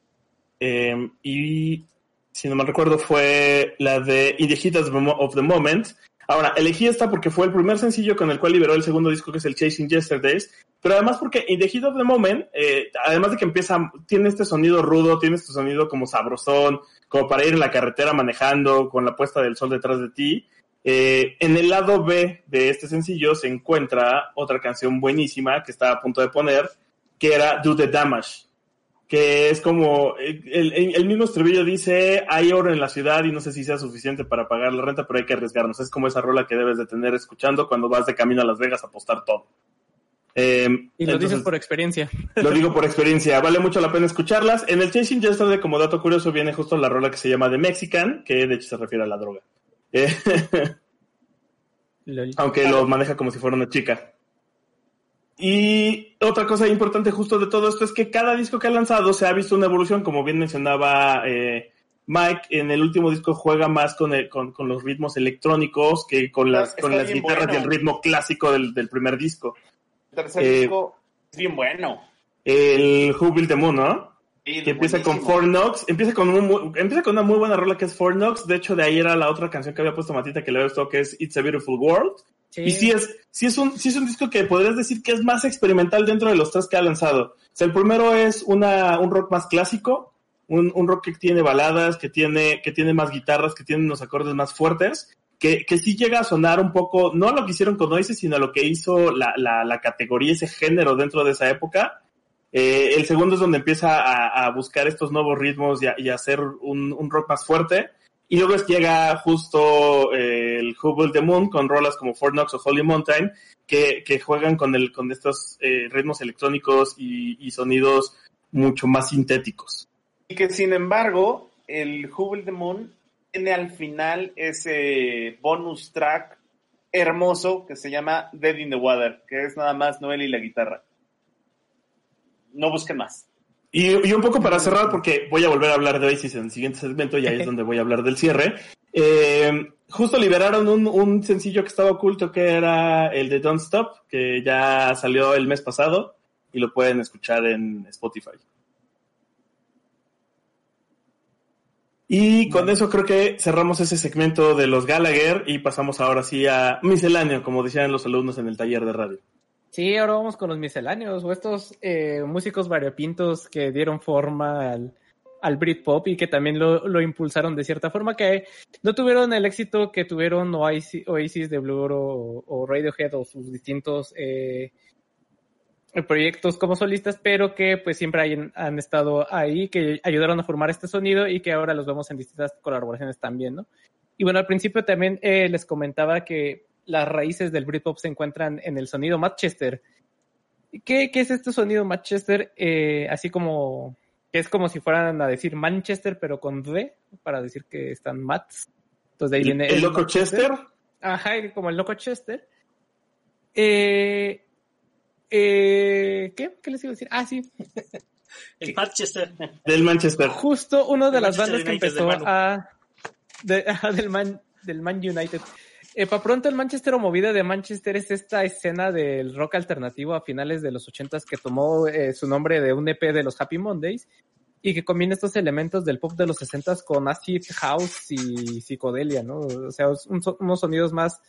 y si no me recuerdo fue la de In the Heat of the Moment. Ahora, elegí esta porque fue el primer sencillo con el cual liberó el segundo disco que es el Chasing Yesterdays, pero además porque In the Heat of the Moment, eh, además de que empieza, tiene este sonido rudo, tiene este sonido como sabrosón, como para ir en la carretera manejando con la puesta del sol detrás de ti. Eh, en el lado B de este sencillo se encuentra otra canción buenísima que estaba a punto de poner, que era Do the Damage que es como, el, mismo estribillo dice, hay oro en la ciudad y no sé si sea suficiente para pagar la renta, pero hay que arriesgarnos. Es como esa rola que debes de tener escuchando cuando vas de camino a Las Vegas a apostar todo. Em, y lo dices por experiencia. Lo digo por experiencia, vale mucho la pena escucharlas. En el Chasing de como dato curioso, viene justo la rola que se llama The Mexican, que de hecho se refiere a la droga. [laughs] Eh, aunque lo maneja como si fuera una chica. Y otra cosa importante justo de todo esto es que cada disco que ha lanzado se ha visto una evolución, como bien mencionaba eh, Mike, en el último disco juega más con, con, los ritmos electrónicos que con las, con las guitarras y el ritmo clásico del, primer disco. El tercer eh, disco es bien bueno. El Who Built the Moon, ¿no? que empieza con Four Knocks, empieza con, un, empieza con una muy buena rola que es Four Knocks, de hecho de ahí era la otra canción que había puesto Matita que le había gustado que es It's a Beautiful World, y sí es, sí es un, sí es un disco que podrías decir que es más experimental dentro de los tres que ha lanzado. O sea, el primero es una, un rock más clásico, un, un rock que tiene baladas, que tiene, que tiene más guitarras, que tiene unos acordes más fuertes, que, que sí llega a sonar un poco, no a lo que hicieron con Oasis, sino a lo que hizo la, la, la categoría, ese género dentro de esa época. Eh, el segundo es donde empieza a, a buscar estos nuevos ritmos y a, y a hacer un, un rock más fuerte. Y luego llega justo eh, el Hubble the Moon con rolas como Fort Knox o Holy Mountain, que, juegan con, el, con estos eh, ritmos electrónicos y, sonidos mucho más sintéticos. Y que sin embargo, el Hubble the Moon tiene al final ese bonus track hermoso que se llama Dead in the Water, que es nada más Noel y la guitarra. No busquen más. Y, un poco para cerrar, porque voy a volver a hablar de Oasis en el siguiente segmento y ahí es donde voy a hablar del cierre. Eh, justo liberaron un, un, sencillo que estaba oculto que era el de Don't Stop, que ya salió el mes pasado y lo pueden escuchar en Spotify. Y con eso creo que cerramos ese segmento de los Gallagher y pasamos ahora sí a misceláneo, como decían los alumnos en el taller de radio. Sí, ahora vamos con los misceláneos o estos eh, músicos variopintos que dieron forma al, al Britpop y que también lo, lo, impulsaron de cierta forma, que no tuvieron el éxito que tuvieron Oasis, de Blue o, o, Radiohead o sus distintos eh, proyectos como solistas, pero que pues siempre han estado ahí, que ayudaron a formar este sonido y que ahora los vemos en distintas colaboraciones también, ¿no? Y bueno, al principio también eh, les comentaba que las raíces del Britpop se encuentran en el sonido Manchester. ¿Qué, qué es este sonido Manchester? Eh, así como que es como si fueran a decir Manchester, pero con D, para decir que están Mats. Entonces de ahí viene. ¿El, loco Chester? Ajá, como el loco Chester. Eh, eh, ¿Qué? ¿Qué les iba a decir? Ah, sí. el Manchester. Del Manchester. Justo uno de las bandas que empezó a. [laughs] del, Man, del Man United eh, para pronto el Manchester o movida de Manchester es esta escena del rock alternativo a finales de los ochentas que tomó eh, su nombre de un EP de los Happy Mondays y que combina estos elementos del pop de los sesentas con acid house y psicodelia, ¿no? O sea, unos sonidos más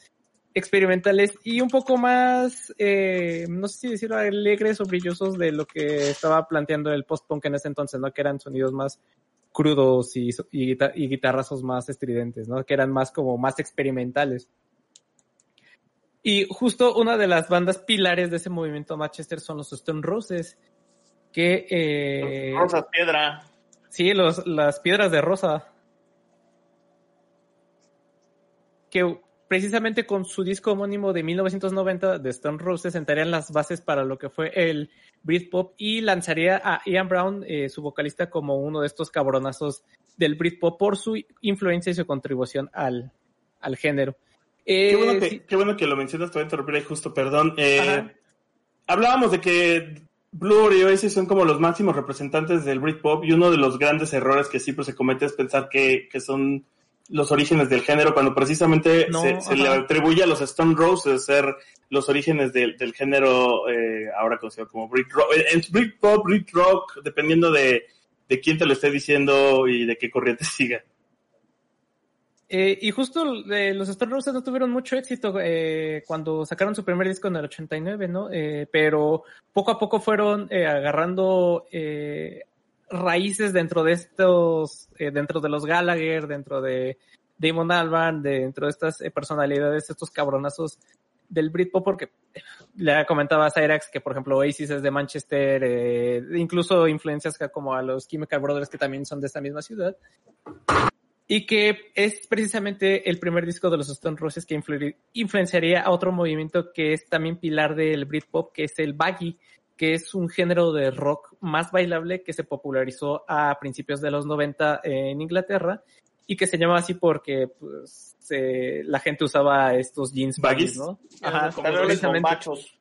experimentales y un poco más, eh, no sé si decirlo, alegres o brillosos de lo que estaba planteando el post-punk en ese entonces, ¿no? Que eran sonidos más crudos y, y, guitarrazos más estridentes, ¿no? Que eran más como más experimentales. Y justo una de las bandas pilares de ese movimiento Manchester son los Stone Roses, que... Eh, Rosas Piedra. Sí, los, las piedras de rosa. Que precisamente con su disco homónimo de 1990 de Stone Roses sentarían las bases para lo que fue el Britpop y lanzaría a Ian Brown, eh, su vocalista, como uno de estos cabronazos del Britpop por su influencia y su contribución al, al género. qué, bueno que, qué, bueno que, lo mencionas, te voy a interrumpir ahí justo, perdón. Eh, hablábamos de que Blur y Oasis son como los máximos representantes del Britpop y uno de los grandes errores que siempre se comete es pensar que, que son los orígenes del género cuando precisamente se, le atribuye a los Stone Roses ser los orígenes del, del género eh, ahora conocido como Brit Rock, eh, Brit Pop, Brit Rock, dependiendo de, de quién te lo esté diciendo y de qué corriente [laughs] siga. Eh, y justo eh, los Stone Roses no tuvieron mucho éxito cuando sacaron su primer disco en el 89, ¿no? Pero poco a poco fueron agarrando raíces dentro de estos, dentro de los Gallagher, dentro de Damon Albarn, dentro de estas personalidades, estos cabronazos del Britpop, porque le comentaba a Cyrax que, por ejemplo, Oasis es de Manchester, incluso influencias como a los Chemical Brothers, que también son de esta misma ciudad. Y que es precisamente el primer disco de los Stone Roses que influenciaría a otro movimiento que es también pilar del Britpop, que es el baggy, que es un género de rock más bailable que se popularizó a principios de los 90 en Inglaterra y que se llama así porque pues, la gente usaba estos jeans baggy, ¿no? Ajá, bombachos.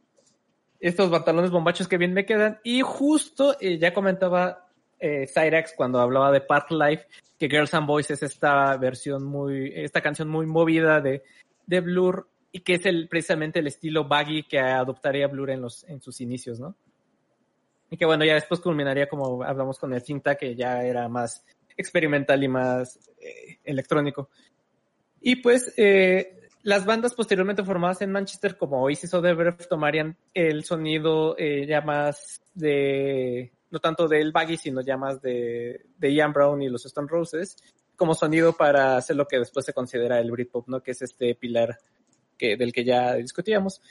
Estos pantalones bombachos que bien me quedan. Y justo, eh, ya comentaba eh, Cyrax cuando hablaba de Part Life, que Girls and Boys es esta versión muy, esta canción muy movida de, de Blur y que es el, precisamente el estilo baggy que adoptaría Blur en los, en sus inicios, ¿no? Y que bueno, ya después culminaría como hablamos con el cinta, que ya era más experimental y más eh, electrónico. Y pues, eh, las bandas posteriormente formadas en Manchester como Oasis o The Verve tomarían el sonido eh, ya más de no tanto del Baggy, sino ya más de, de Ian Brown y los Stone Roses, como sonido para hacer lo que después se considera el Britpop, ¿no? Que es este pilar que, del que ya discutíamos.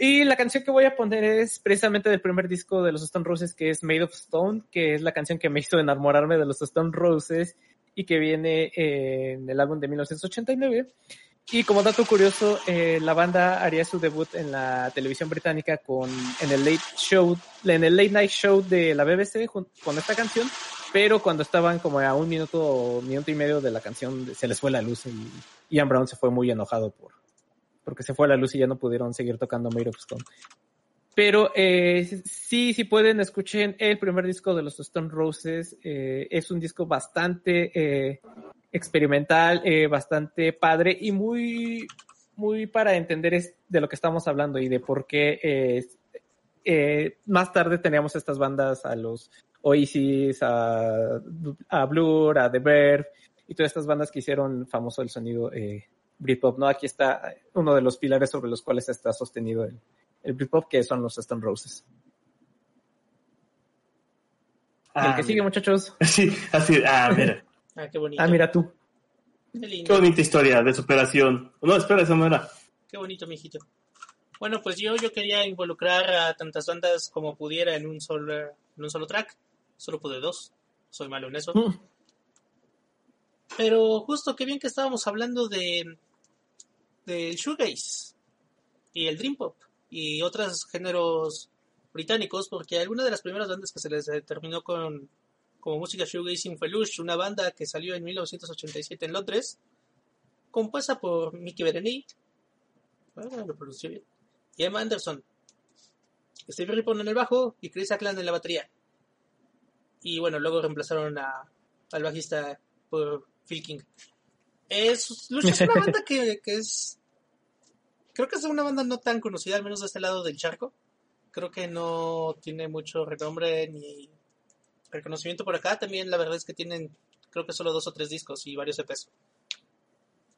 Y la canción que voy a poner es precisamente del primer disco de los Stone Roses, que es Made of Stone, que es la canción que me hizo enamorarme de los Stone Roses y que viene en el álbum de 1989. Y como dato curioso, eh, la banda haría su debut en la televisión británica con en el late show, en el late night show de la BBC con esta canción, pero cuando estaban como a un minuto o minuto y medio de la canción se les fue la luz y Ian Brown se fue muy enojado por porque se fue la luz y ya no pudieron seguir tocando Made of Stone. Pero eh, sí, sí pueden, escuchen el primer disco de los Stone Roses. Eh, es un disco bastante eh, experimental, eh, bastante padre y muy, muy para entender de lo que estamos hablando y de por qué eh, más tarde teníamos estas bandas a los Oasis, a, a Blur, a The Verve y todas estas bandas que hicieron famoso el sonido Britpop, ¿no? Aquí está uno de los pilares sobre los cuales está sostenido el, el Britpop, que son los Stone Roses. el que ah, sigue, muchachos. [laughs] Sí, así, ah, mira. [laughs] Ah, qué bonito. Ah, mira tú. Qué, bonita historia de superación. No, espera, esa no era. Qué bonito, mijito. Bueno, pues yo, yo quería involucrar a tantas bandas como pudiera en un solo, en un solo track. Solo pude dos. Soy malo en eso. Mm. Pero justo qué bien que estábamos hablando de del shoegaze y el dream pop y otros géneros británicos porque alguna de las primeras bandas que se les terminó con como música shoegazing fue Lush, una banda que salió en 1987 en Londres, compuesta por Mickey Berenice, lo bien, y Emma Anderson, Steve Rippon en el bajo y Chris Ackland en la batería. Y bueno, luego reemplazaron a, al bajista por Phil King. Es, Lush es una banda que, que es... Creo que es una banda no tan conocida, al menos de este lado del charco. Creo que no tiene mucho renombre ni reconocimiento por acá. También la verdad es que tienen, creo que solo dos o tres discos y varios EPs.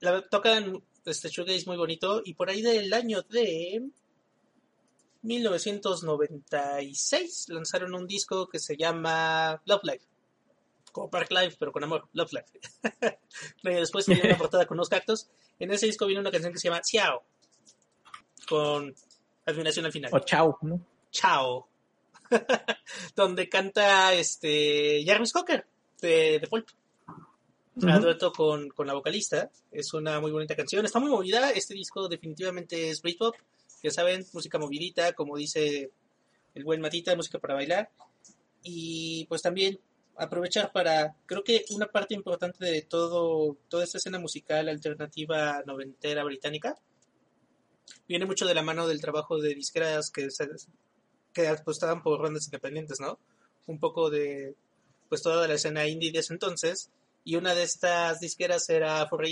La, tocan este shoegaze muy bonito y por ahí del año de 1996 lanzaron un disco que se llama Love Life. Como Park Life, pero con amor. Love Life. [laughs] después tiene una portada con unos cactos. En ese disco viene una canción que se llama Ciao. Con admiración al final. O Chao, ¿no? Chao. [laughs] donde canta este Jarvis Cocker, de, de Pulp. Uh dueto con, con, la vocalista. Es una muy bonita canción. Está muy movida. Este disco definitivamente es Britpop. Ya saben, música movidita, como dice el buen Matita, música para bailar. Y pues también aprovechar para, creo que una parte importante de todo, toda esta escena musical alternativa noventera británica viene mucho de la mano del trabajo de disqueras que, que apostaban por bandas independientes, ¿no? Un poco de, pues toda la escena indie de ese entonces. Y una de estas disqueras era 4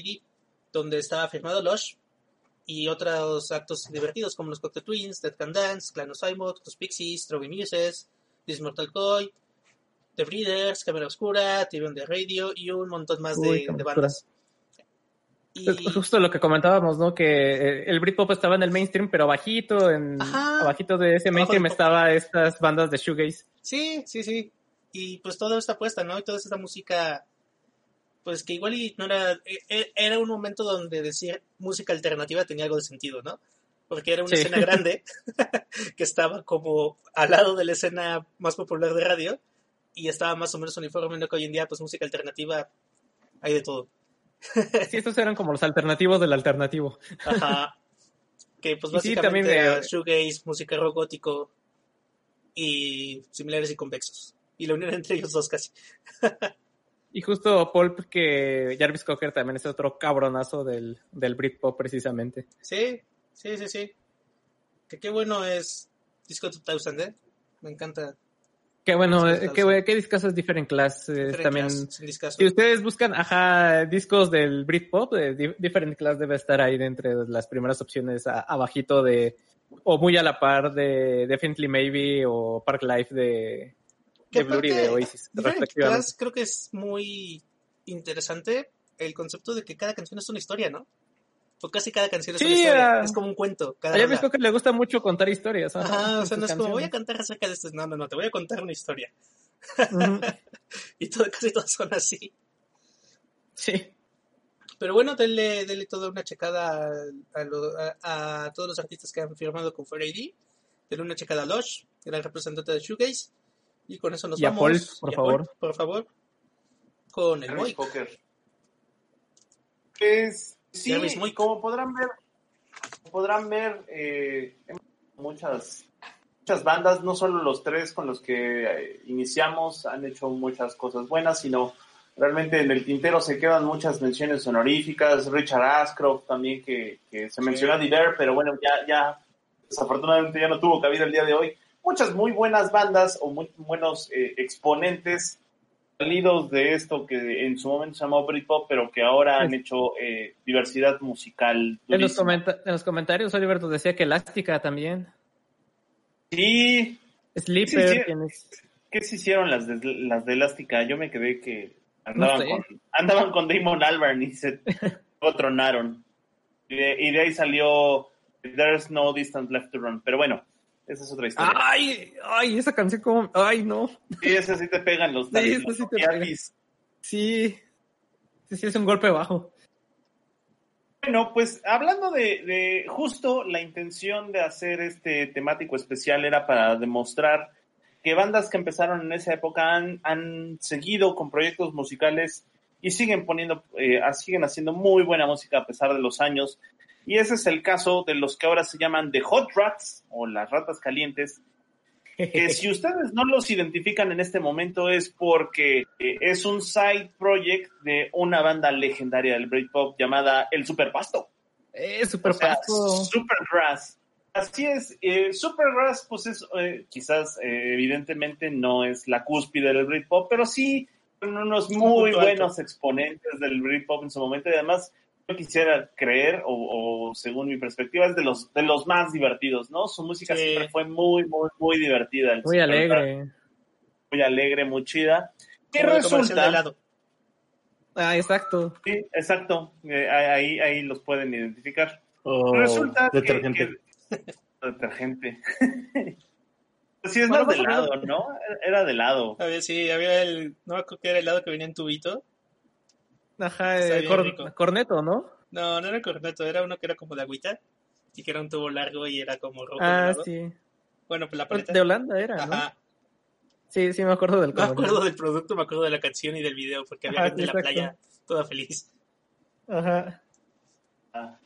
donde estaba firmado Lush y otros actos divertidos como los Cocktail Twins, Dead Can Dance, Clan of los Pixies, Trovy Muses, This Mortal Coil, The Breeders, Cámara Oscura, TV de Radio y un montón más de, bandas. Y... Justo lo que comentábamos, ¿no? Que eh, el Britpop estaba en el mainstream, pero bajito, en abajito de ese mainstream estaba estas bandas de shoegaze. Sí, sí, sí. Y pues toda esta apuesta, ¿no? Y toda esta música, pues que igual y no era, e, e, era un momento donde decir música alternativa tenía algo de sentido, ¿no? Porque era una escena grande [laughs] [laughs] que estaba como al lado de la escena más popular de radio y estaba más o menos uniforme, que hoy en día, pues música alternativa hay de todo. sí, estos eran como los alternativos del alternativo. Ajá. Que pues básicamente era shoegaze, música rock gótico y similares y convexos. Y la unión entre ellos dos casi. [laughs] y justo Pulp que Jarvis Cocker también es otro cabronazo del, del Britpop precisamente. Sí, sí, sí, sí. Que qué bueno es Disco 2000, ¿eh? Me encanta Qué bueno, eh, qué, qué discos Different Class. Eh, también, si ustedes buscan, ajá, discos del Britpop, de Different Class debe estar ahí entre las primeras opciones abajito de, o muy a la par de Definitely Maybe o Park Life de, de Blur y de Oasis. Class creo que es muy interesante el concepto de que cada canción es una historia, ¿no? Pues casi cada canción es una historia. Es como un cuento. Cada a visto que le gusta mucho contar historias. Ajá, o sea, no es como voy a cantar acerca de esto. No, no, no, te voy a contar una historia. [laughs] y todo, casi todas son así. Sí. Pero bueno, denle, denle toda una checada a, a, todos los artistas que han firmado con 4AD. Denle una checada a Lush, el representante de Shoegaze. Y con eso nos y vamos. A Paul, por favor. por favor. Con el Moik. Es Sí, muy... como podrán ver, podrán ver eh, muchas muchas bandas, no solo los tres con los que eh, iniciamos han hecho muchas cosas buenas, sino realmente en el tintero se quedan muchas menciones honoríficas, Richard Ashcroft también que, se mencionó a Diver, pero bueno, ya, ya desafortunadamente ya no tuvo cabida el día de hoy. Muchas muy buenas bandas o muy buenos eh, exponentes salidos de esto que en su momento se llamó Britpop, pero que ahora han hecho eh, diversidad musical. En los, en los, comentarios, Oliver nos decía que Elástica también. Sí. Sleeper. ¿Qué se hicieron las de, las de Elástica? Yo me quedé que andaban, con, andaban con Damon Albarn y se [laughs] tronaron. Y de, y de ahí salió There's No Distance Left to Run. Pero bueno, esa es otra historia. Ay, ay, esa canción como, ay, no. Sí, esa sí te pegan los, [laughs] sí, sí, te sí, sí, es un golpe bajo. Bueno, pues hablando de, de, justo la intención de hacer este temático especial era para demostrar que bandas que empezaron en esa época han, han seguido con proyectos musicales y siguen poniendo, eh, siguen haciendo muy buena música a pesar de los años. Y ese es el caso de los que ahora se llaman The Hot Rats o las ratas calientes, que [laughs] si ustedes no los identifican en este momento es porque eh, es un side project de una banda legendaria del Britpop llamada El Superpasto. Eh, Superpasto. Supergrass. Así es, eh, Supergrass pues es, eh, quizás evidentemente no es la cúspide del Britpop, pero sí son unos muy buenos exponentes del Britpop en su momento y además quisiera creer, o, según mi perspectiva, es de los, de los más divertidos, ¿no? Su música siempre fue muy, muy, muy divertida. Muy alegre. Muy alegre, muy chida. ¿Qué resulta? Ah, exacto. Sí, exacto. Eh, ahí, ahí los pueden identificar. Oh, resulta detergente. que... [laughs] detergente. [laughs] sí, es más de helado, ¿no? Era de helado. ver, sí, había el... No creo que era el helado que venía en tubito Ajá, [laughs] eh, corneto, ¿no? No, no era corneto, era uno que era como de agüita y que era un tubo largo y era como rojo. Ah, sí. Bueno, pues la paleta. De Holanda era, Ajá. Sí, sí me acuerdo del me acuerdo del producto, me acuerdo de la canción y del video, porque había Ajá, gente en la playa toda feliz. Ajá. Ah.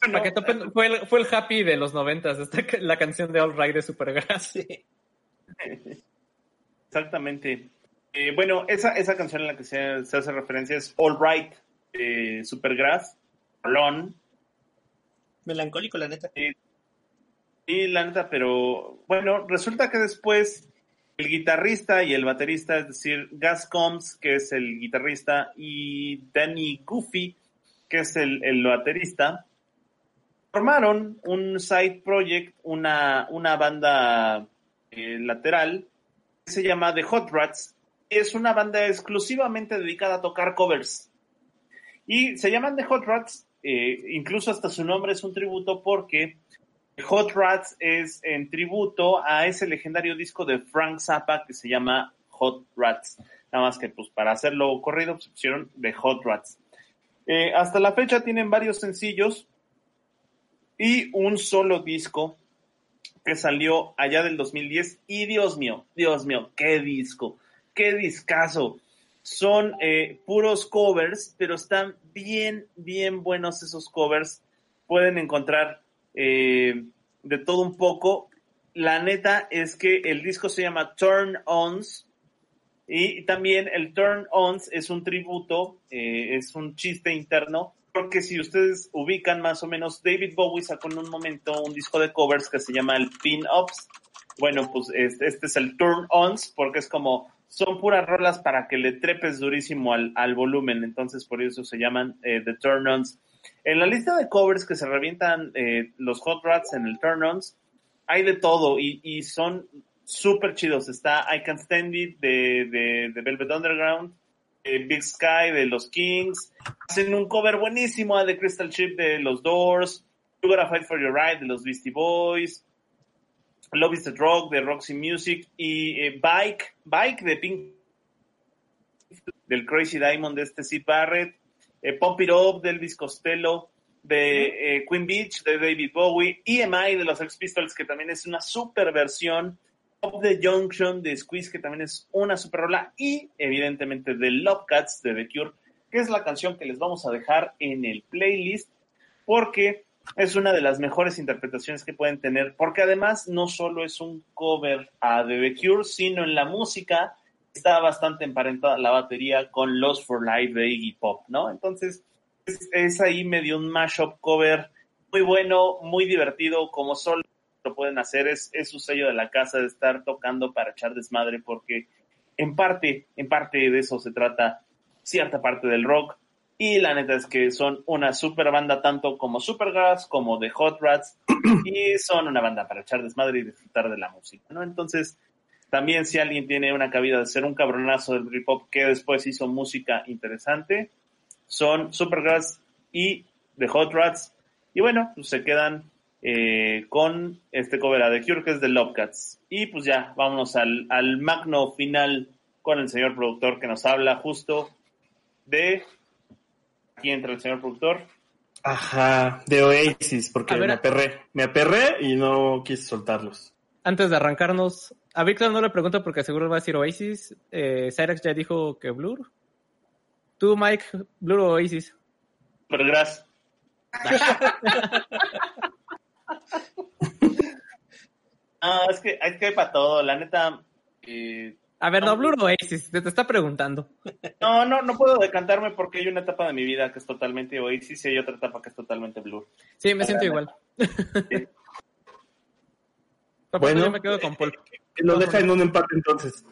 Para que topen- fue, el, fue el happy de los noventas, la canción de All Right de Supergrass. [laughs] Sí. Exactamente. Eh, bueno, esa, esa canción en la que se, se hace referencia es All Right Supergrass, Rolón. Melancólico, la neta. Y la neta, pero bueno, resulta que después el guitarrista y el baterista, es decir, Gas Combs, que es el guitarrista, y Danny Goofy, que es el, el baterista, formaron un side project, una, una banda eh, lateral, que se llama The Hot Rats. Es una banda exclusivamente dedicada a tocar covers. Y se llaman The Hot Rats, eh, incluso hasta su nombre es un tributo porque Hot Rats es en tributo a ese legendario disco de Frank Zappa que se llama Hot Rats. Nada más que pues para hacerlo corrido pues, pusieron The Hot Rats. Eh, hasta la fecha tienen varios sencillos y un solo disco que salió allá del 2010 y Dios mío, Dios mío, qué disco, qué discazo. Son eh, puros covers, pero están bien, bien buenos esos covers. Pueden encontrar eh, de todo un poco. La neta es que el disco se llama Turn Ons y también el Turn Ons es un tributo, eh, es un chiste interno, porque si ustedes ubican más o menos, David Bowie sacó en un momento un disco de covers que se llama el Pin Ups. Bueno, pues este, este es el Turn Ons porque es como son puras rolas para que le trepes durísimo al, al volumen, entonces por eso se llaman eh, The Turn Ons. En la lista de covers que se revientan eh, los Hot Rats en el Turn Ons, hay de todo y, y son súper chidos. Está I Can Stand It de, de, de Velvet Underground, eh, Big Sky de los Kings, hacen un cover buenísimo a The Crystal Ship de los Doors, You Gotta Fight for Your Right de los Beastie Boys, Love is the Drug de Roxy Music y eh, Bike, Bike de Pink del Crazy Diamond de este Sid Barrett, eh, Pump It Up de Elvis Costello, de eh, Queen Beach de David Bowie, EMI de los Sex Pistols, que también es una super versión, Of the Junction de Squeeze, que también es una super rola, y evidentemente de Love Cats de The Cure, que es la canción que les vamos a dejar en el playlist, porque es una de las mejores interpretaciones que pueden tener, porque además no solo es un cover a The Cure, sino en la música está bastante emparentada la batería con Lost for Life de Iggy Pop, ¿no? Entonces, es, es ahí medio un mashup cover muy bueno, muy divertido, como solo lo pueden hacer, es, es su sello de la casa de estar tocando para echar desmadre, porque en parte, en parte de eso se trata cierta parte del rock, y la neta es que son una super banda tanto como Supergrass como The Hot Rats [clears throat] y son una banda para echar desmadre y disfrutar de la música, ¿no? Entonces, también si alguien tiene una cabida de ser un cabronazo del Britpop que después hizo música interesante, son Supergrass y The Hot Rats. Y bueno, pues se quedan eh, con este cover a The Cure que es de Love Cats. Y pues ya, vámonos al, al magno final con el señor productor que nos habla justo de aquí entra el señor productor. Ajá, de Oasis, porque A ver, me aperré. Me aperré y no quise soltarlos. Antes de arrancarnos, a Víctor no le pregunto porque seguro va a decir Oasis. Eh, Cyrex ya dijo que Blur. Tú, Mike, Blur o Oasis. Pero gracias. [laughs] [laughs] Ah, es que es que hay para todo, la neta. eh, A ver, no, Blur o Oasis, te, te está preguntando. no, no, no puedo decantarme porque hay una etapa de mi vida que es totalmente Oasis y hay otra etapa que es totalmente Blur. Sí, me siento igual. Bueno. yo me quedo con Paul. Lo deja en un empate entonces.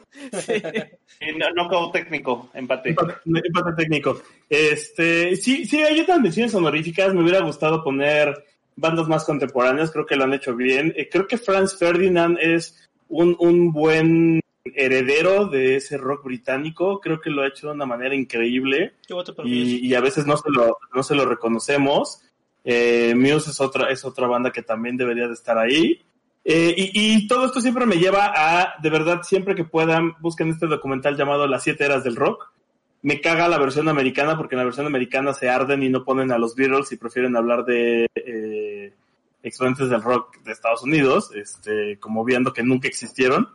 No, no como técnico, empate. Empate, empate técnico. Este, sí, sí, hay otras menciones honoríficas. Me hubiera gustado poner bandas más contemporáneas. Creo que lo han hecho bien. Eh, creo que Franz Ferdinand es un, un buen heredero de ese rock británico. Creo que lo ha hecho de una manera increíble. Y a veces no se lo, no se lo reconocemos. Eh, Muse es otra, es otra banda que también debería de estar ahí. Eh, y, y todo esto siempre me lleva a, de verdad, siempre que puedan, busquen este documental llamado Las siete eras del rock. Me caga la versión americana porque en la versión americana se arden y no ponen a los Beatles y prefieren hablar de eh, exponentes del rock de Estados Unidos, este, como viendo que nunca existieron.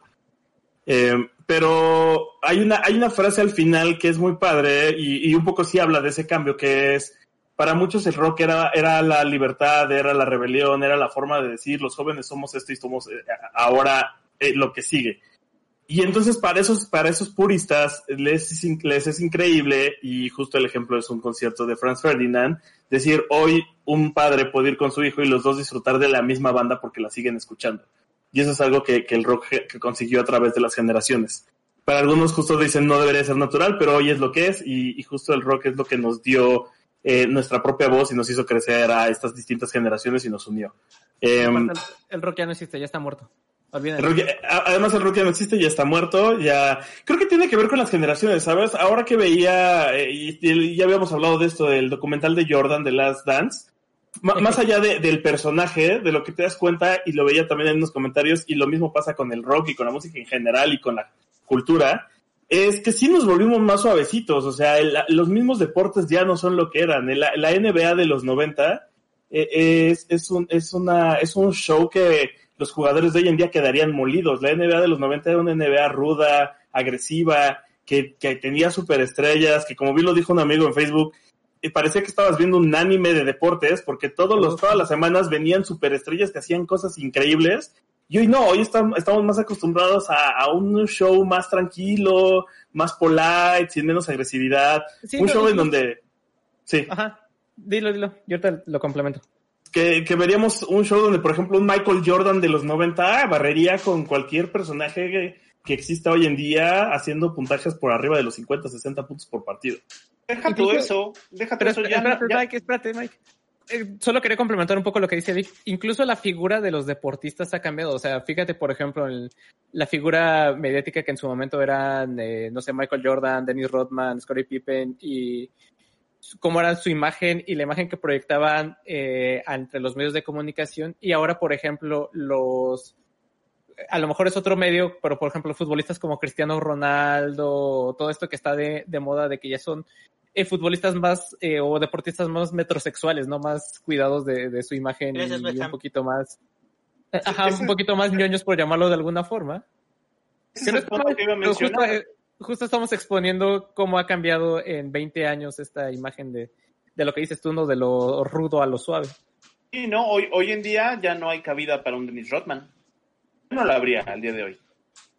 Eh, pero hay una, hay una frase al final que es muy padre y, y, un poco sí habla de ese cambio que es, para muchos el rock era, era la libertad, era la rebelión, era la forma de decir los jóvenes somos esto y somos eh, ahora eh, lo que sigue. Y entonces para esos, para esos puristas les es, les es increíble, y justo el ejemplo es un concierto de Franz Ferdinand, decir hoy un padre puede ir con su hijo y los dos disfrutar de la misma banda porque la siguen escuchando. Y eso es algo que, que el rock que consiguió a través de las generaciones. Para algunos justo dicen no debería ser natural, pero hoy es lo que es y, y justo el rock es lo que nos dio eh, nuestra propia voz y nos hizo crecer a estas distintas generaciones y nos unió. Eh, el rock ya no existe, ya está muerto. El rock, además el rock ya no existe, ya está muerto, ya creo que tiene que ver con las generaciones, ¿sabes? Ahora que veía, eh, y, ya habíamos hablado de esto, del documental de Jordan, de Last Dance, más allá de, del personaje, de lo que te das cuenta, y lo veía también en los comentarios, y lo mismo pasa con el rock y con la música en general y con la cultura, es que sí nos volvimos más suavecitos, o sea, el, los mismos deportes ya no son lo que eran. La, la NBA de los 90 eh, es, es, un, es, una, es un show que los jugadores de hoy en día quedarían molidos. La NBA de los 90 era una NBA ruda, agresiva, que, que tenía superestrellas, que como bien lo dijo un amigo en Facebook, y parecía que estabas viendo un anime de deportes, porque todos los, todas las semanas venían superestrellas que hacían cosas increíbles. Y hoy no, hoy estamos, estamos más acostumbrados a, a, un show más tranquilo, más polite, sin menos agresividad. Sí, un show en donde... Sí. Ajá. Dilo, dilo. Yo te lo complemento que, que, veríamos un show donde, por ejemplo, un Michael Jordan de los 90 barrería con cualquier personaje que, exista hoy en día haciendo puntajes por arriba de los 50, 60 puntos por partido. Deja todo eso, deja todo eso ya. Espérate, ya. Mike, espérate, Mike. Eh, solo quería complementar un poco lo que dice Vic. Incluso la figura de los deportistas ha cambiado. O sea, fíjate, por ejemplo, el, la figura mediática que en su momento eran, eh, no sé, Michael Jordan, Dennis Rodman, Scottie Pippen y cómo era su imagen y la imagen que proyectaban eh, entre los medios de comunicación y ahora, por ejemplo, los a lo mejor es otro medio, pero por ejemplo, futbolistas como Cristiano Ronaldo, todo esto que está de, de moda de que ya son eh, futbolistas más eh, o deportistas más metrosexuales, ¿no? Más cuidados de, de su imagen y, y, un poquito más, ajá, un poquito más ñoños por llamarlo de alguna forma. Es que iba a. Justo, justo estamos exponiendo cómo ha cambiado en 20 años esta imagen de, de lo que dices tú, ¿no? De lo rudo a lo suave. Sí, no, hoy, hoy en día ya no hay cabida para un Dennis Rodman. No la habría al día de hoy.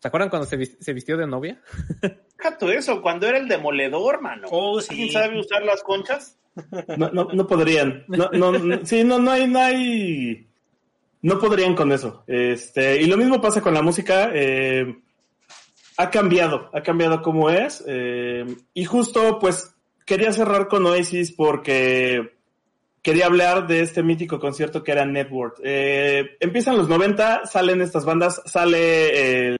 ¿Se acuerdan cuando se, se vistió de novia? [laughs] Jato eso, cuando era el demoledor, mano. Oh, sí. ¿Quién sabe usar las conchas? No, no, no podrían. No, no, sí, no, no hay, no hay. No podrían con eso. Este, y lo mismo pasa con la música. Eh, ha cambiado, ha cambiado como es. Eh, y justo, pues, quería cerrar con Oasis porque quería hablar de este mítico concierto que era Network. Eh, empiezan los 90, salen estas bandas, sale el,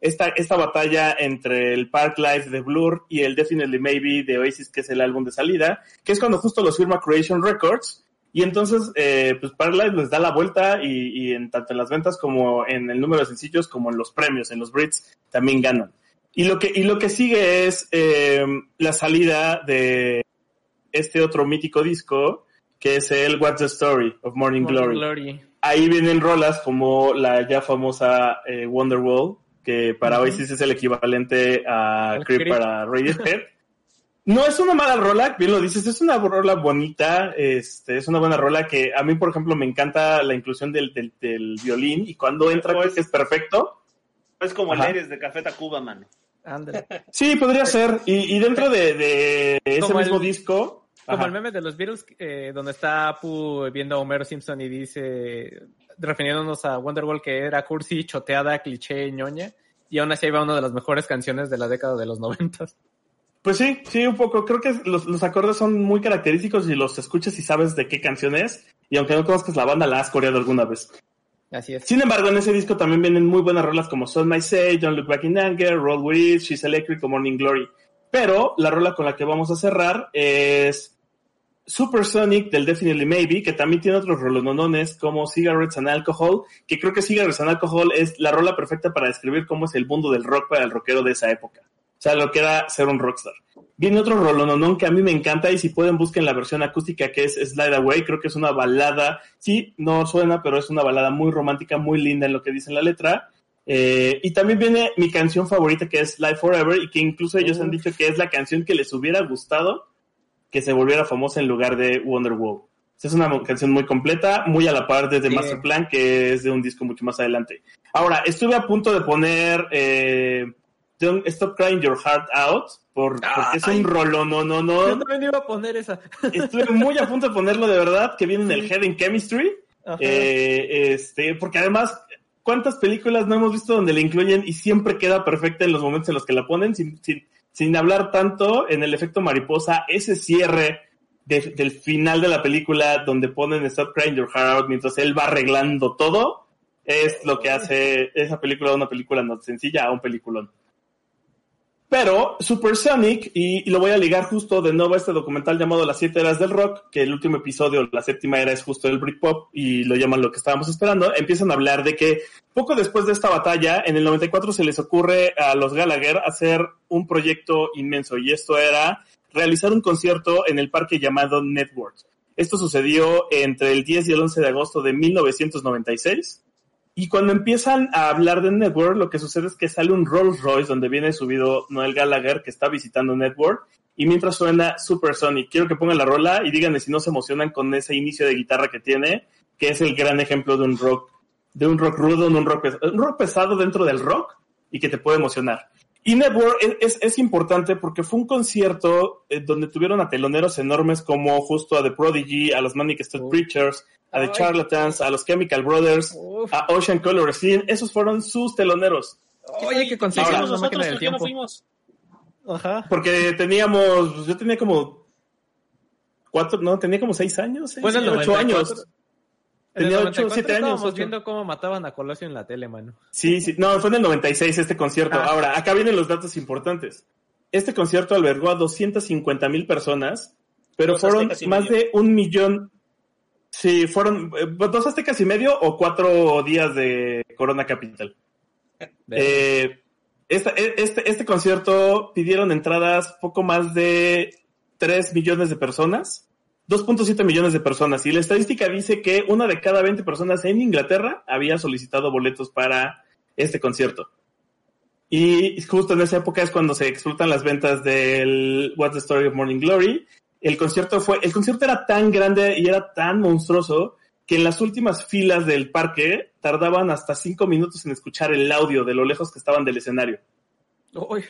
esta, batalla entre el Park Life de Blur y el Definitely Maybe de Oasis, que es el álbum de salida, que es cuando justo los firma Creation Records. Y entonces, eh, pues Parklife les da la vuelta y, en tanto en las ventas como en el número de sencillos como en los premios, en los Brits, también ganan. Y lo que, lo que sigue es eh, la salida de este otro mítico disco, que es el What's the Story of Morning, Morning Glory. Glory. Ahí vienen rolas como la ya famosa eh, Wonderwall, que para uh -huh. Oasis es el equivalente a Creep para [laughs] Radiohead. No es una mala rola, bien lo dices, es una rola bonita, este, es una buena rola que a mí, por ejemplo, me encanta la inclusión del, del, del violín y cuando entra que es perfecto. Es como el Aires de Café Tacuba, mano. Sí, podría ser. Y, y dentro de, de ese mismo el, disco. Como ajá. el meme de los Beatles, eh, donde está Apu viendo a Homero Simpson y dice, refiriéndonos a Wonderwall, que era cursi, choteada, cliché, ñoña, y aún así iba una de las mejores canciones de la década de los noventas. Pues sí, sí, un poco. Creo que los, los, acordes son muy característicos y los escuchas y sabes de qué canción es. Y aunque no conozcas la banda, la has coreado alguna vez. Así es. Sin embargo, en ese disco también vienen muy buenas rolas como Son My Say, Don't Look Back in Anger, Roll With, She's Electric o Morning Glory. Pero la rola con la que vamos a cerrar es Supersonic del Definitely Maybe, que también tiene otros rolononones como Cigarettes and Alcohol, que creo que Cigarettes and Alcohol es la rola perfecta para describir cómo es el mundo del rock para el rockero de esa época. O sea, lo que era ser un rockstar. Viene otro rolononón que a mí me encanta y si pueden busquen la versión acústica que es Slide Away, creo que es una balada, sí, no suena, pero es una balada muy romántica, muy linda en lo que dice la letra. Eh, y también viene mi canción favorita que es Life Forever y que incluso ellos han dicho que es la canción que les hubiera gustado que se volviera famosa en lugar de Wonderwall. Es una canción muy completa, muy a la par de The Sí. Master Plan, que es de un disco mucho más adelante. Ahora, estuve a punto de poner eh, Don't Stop Crying Your Heart Out, por, porque es Ay. un rolón, no, no, Yo no. también iba a poner esa. Estuve muy a punto de ponerlo de verdad, que viene en el Head in Chemistry. Eh, este, porque además, ¿cuántas películas no hemos visto donde la incluyen y siempre queda perfecta en los momentos en los que la ponen? Sin, sin, sin hablar tanto en el efecto mariposa, ese cierre de- del final de la película donde ponen Stop Crying Your Heart Out mientras él va arreglando todo, es lo que hace esa película una película no sencilla a un peliculón. Pero Supersonic, y, lo voy a ligar justo de nuevo a este documental llamado Las siete eras del rock, que el último episodio, la séptima era es justo el Britpop, y lo llaman lo que estábamos esperando, empiezan a hablar de que poco después de esta batalla, en el 94 se les ocurre a los Gallagher hacer un proyecto inmenso, y esto era realizar un concierto en el parque llamado Network. Esto sucedió entre el 10 y el 11 de agosto de 1996. Y cuando empiezan a hablar de Network, lo que sucede es que sale un Rolls Royce donde viene subido Noel Gallagher que está visitando Network. Y mientras suena Supersonic, quiero que pongan la rola y díganme si no se emocionan con ese inicio de guitarra que tiene, que es el gran ejemplo de un rock, de un rock rudo, de un rock, pes- un rock pesado dentro del rock y que te puede emocionar. Y Network es, es, es importante porque fue un concierto eh, donde tuvieron a teloneros enormes como justo a The Prodigy, a los Manic Street. Preachers, a The Ay. Charlatans, a los Chemical Brothers, Uf. a Ocean Color Scene, esos fueron sus teloneros. Oye, que ¿Qué conseguimos máquina nosotros del por qué no tiempo. fuimos? Ajá. Porque teníamos, yo tenía como cuatro, no, tenía como seis años, seis, ocho 94. años. En Tenía ocho, 94 siete años. Estábamos viendo cómo mataban a Colosio en la tele, mano. Sí, sí, no, fue en el 96 este concierto. Ah. Ahora, acá vienen los datos importantes. Este concierto albergó a 250 mil personas, pero Dos fueron más medio. de un millón. Sí, fueron eh, dos aztecas y medio o cuatro días de Corona Capital. Eh, e- este, este concierto pidieron entradas poco más de 3 millones de personas, 2.7 millones de personas. Y la estadística dice que una de cada 20 personas en Inglaterra había solicitado boletos para este concierto. Y justo en esa época es cuando se explotan las ventas del What's the Story of Morning Glory. El concierto fue, el concierto era tan grande y era tan monstruoso que en las últimas filas del parque tardaban hasta cinco minutos en escuchar el audio de lo lejos que estaban del escenario. Uy,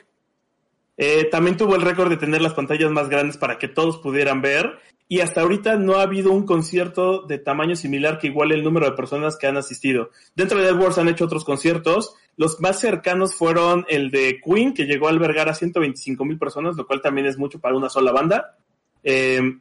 Eh, también tuvo el récord de tener las pantallas más grandes para que todos pudieran ver. Y hasta ahorita no ha habido un concierto de tamaño similar que iguale el número de personas que han asistido. Dentro de Edwards han hecho otros conciertos. Los más cercanos fueron el de Queen, que llegó a albergar a 125 mil personas, lo cual también es mucho para una sola banda. Eh,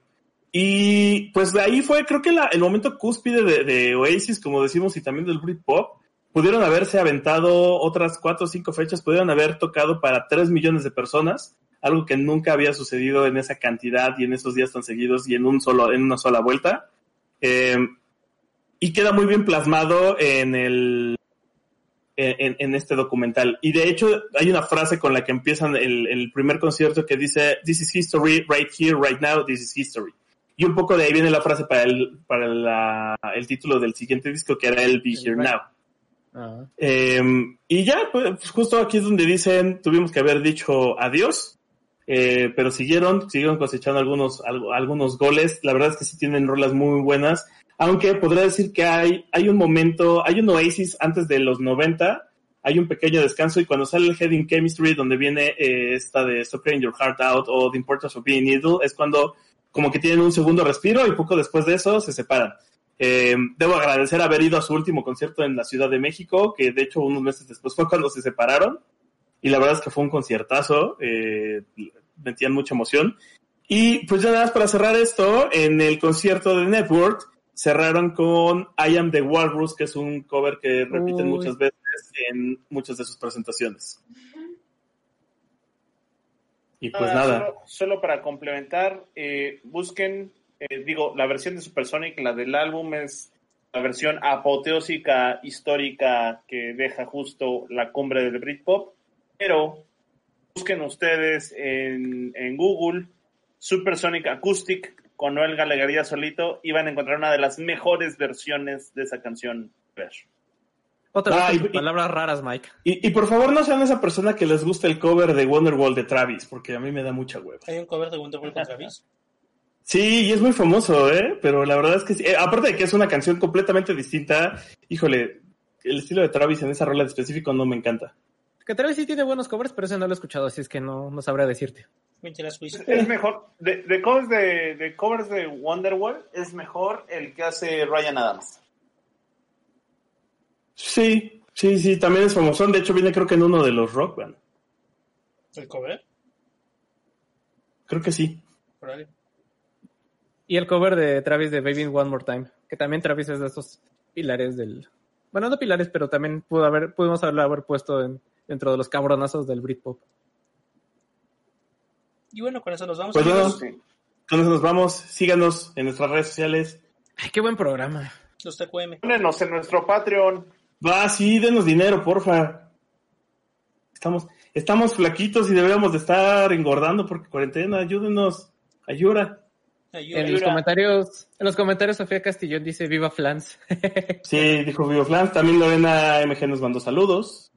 y pues de ahí fue, creo que el momento cúspide de, de Oasis, como decimos, y también del Britpop. Pudieron haberse aventado otras cuatro o cinco fechas, pudieron haber tocado para tres millones de personas, algo que nunca había sucedido en esa cantidad y en esos días tan seguidos y en un solo, en una sola vuelta. Eh, y queda muy bien plasmado en el en, en este documental. Y de hecho hay una frase con la que empiezan el, el primer concierto que dice This is history, right here, right now, this is history. Y un poco de ahí viene la frase para el, para la- el título del siguiente disco que era el Be Here. Now. ah. Eh, y ya, pues justo aquí es donde dicen, tuvimos que haber dicho adiós, eh, pero siguieron, siguieron cosechando algunos, algo- algunos goles. La verdad es que sí tienen rolas muy buenas, aunque podría decir que hay, hay un momento, hay un Oasis antes de los 90, hay un pequeño descanso y cuando sale el Heading Chemistry, donde viene eh, esta de Stop Crying Your Heart Out o The Importance of Being Idle, es cuando como que tienen un segundo respiro y poco después de eso se separan. Eh, debo agradecer haber ido a su último concierto en la Ciudad de México, que de hecho unos meses después fue cuando se separaron. Y la verdad es que fue un conciertazo, eh, metían mucha emoción. Y pues ya nada más para cerrar esto, en el concierto de Network cerraron con I Am the Walrus, que es un cover que repiten Uy. muchas veces en muchas de sus presentaciones. Y pues Ah, nada. Solo, solo para complementar, eh, busquen, eh, digo, la versión de Supersonic, la del álbum es la versión apoteósica histórica que deja justo la cumbre del Britpop, pero busquen ustedes en, en Google Supersonic Acoustic con Noel Gallagher solito y van a encontrar una de las mejores versiones de esa canción. Ver. Otra Ah, vez y- tus palabras raras, Mike. Y, y por favor no sean esa persona que les gusta el cover de Wonderwall de Travis, porque a mí me da mucha hueva. Hay un cover de Wonderwall con Travis. Sí, y es muy famoso, ¿eh? Pero la verdad es que sí. Eh, aparte de que es una canción completamente distinta, híjole, el estilo de Travis en esa rola en específico no me encanta. Que Travis sí tiene buenos covers, pero ese no lo he escuchado, así es que no, no sabría decirte. Es mejor, de, de covers de, de covers de Wonderwall, es mejor el que hace Ryan Adams. Sí, sí, sí, también es famoso. De hecho, viene creo que en uno de los Rock Band. ¿El cover? Creo que sí. Por ahí. Y el cover de Travis de Baby One More Time, que también Travis es de esos pilares del... Bueno, no pilares, pero también pudo haber, pudimos haberlo haber puesto en, dentro de los cabronazos del Britpop. Y bueno, con eso nos vamos. Pues bueno, con eso nos vamos. Síganos en nuestras redes sociales. Ay, qué buen programa. Los TQM. Pónenos en nuestro Patreon. Va, sí, denos dinero, porfa. Estamos, estamos flaquitos y deberíamos de estar engordando porque cuarentena. Ayúdenos. Ayuda. Ayuda. En los comentarios, en los comentarios Sofía Castillón dice Viva Flans. [laughs] Sí, dijo Vivo Flans. También Lorena MG nos mandó saludos.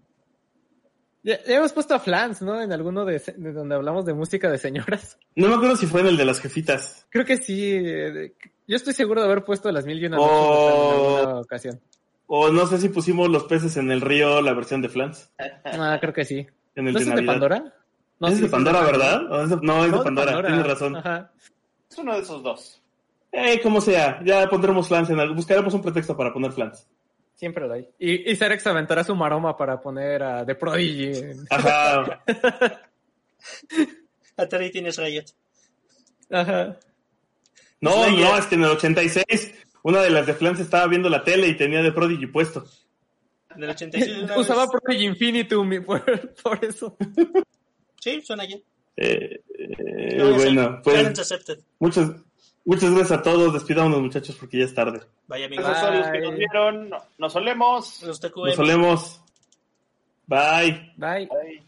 Ya, ya hemos puesto a Flans, ¿no? En alguno de, de donde hablamos de música de señoras. No me acuerdo si fue en el de las jefitas. Creo que sí. eh, de- Yo estoy seguro de haber puesto las mil y una Oh. noches en alguna ocasión. O no sé si pusimos los peces en el río, la versión de Flans. Ah, creo que sí. En el ¿No de es de. Pandora? No, ¿Es sí, de Pandora, sí. verdad? ¿O es de- No, es No, de Pandora. Tienes razón. Ajá. Es uno de esos dos. Eh, como sea, ya pondremos Flans en algo. Buscaremos un pretexto para poner Flans. Siempre lo hay. Y, y Cerex aventará su maroma para poner a The Prodigy. en- Ajá. [laughs] Atari tienes Riot. Ajá. No, Slayer. no, es que en el 86 una de las de Flans estaba viendo la tele y tenía de Prodigy puesto. Del 86. de una [laughs] Usaba vez. Prodigy Infinitum [laughs] por, por eso. Sí, suena bien. Eh, eh, No, bueno, pues muchas, muchas gracias a todos. Despidámonos, muchachos, porque ya es tarde. Vaya amigos. Gracias a los que nos vieron. No- Nos solemos. Nos solemos. Bye. Bye. Bye.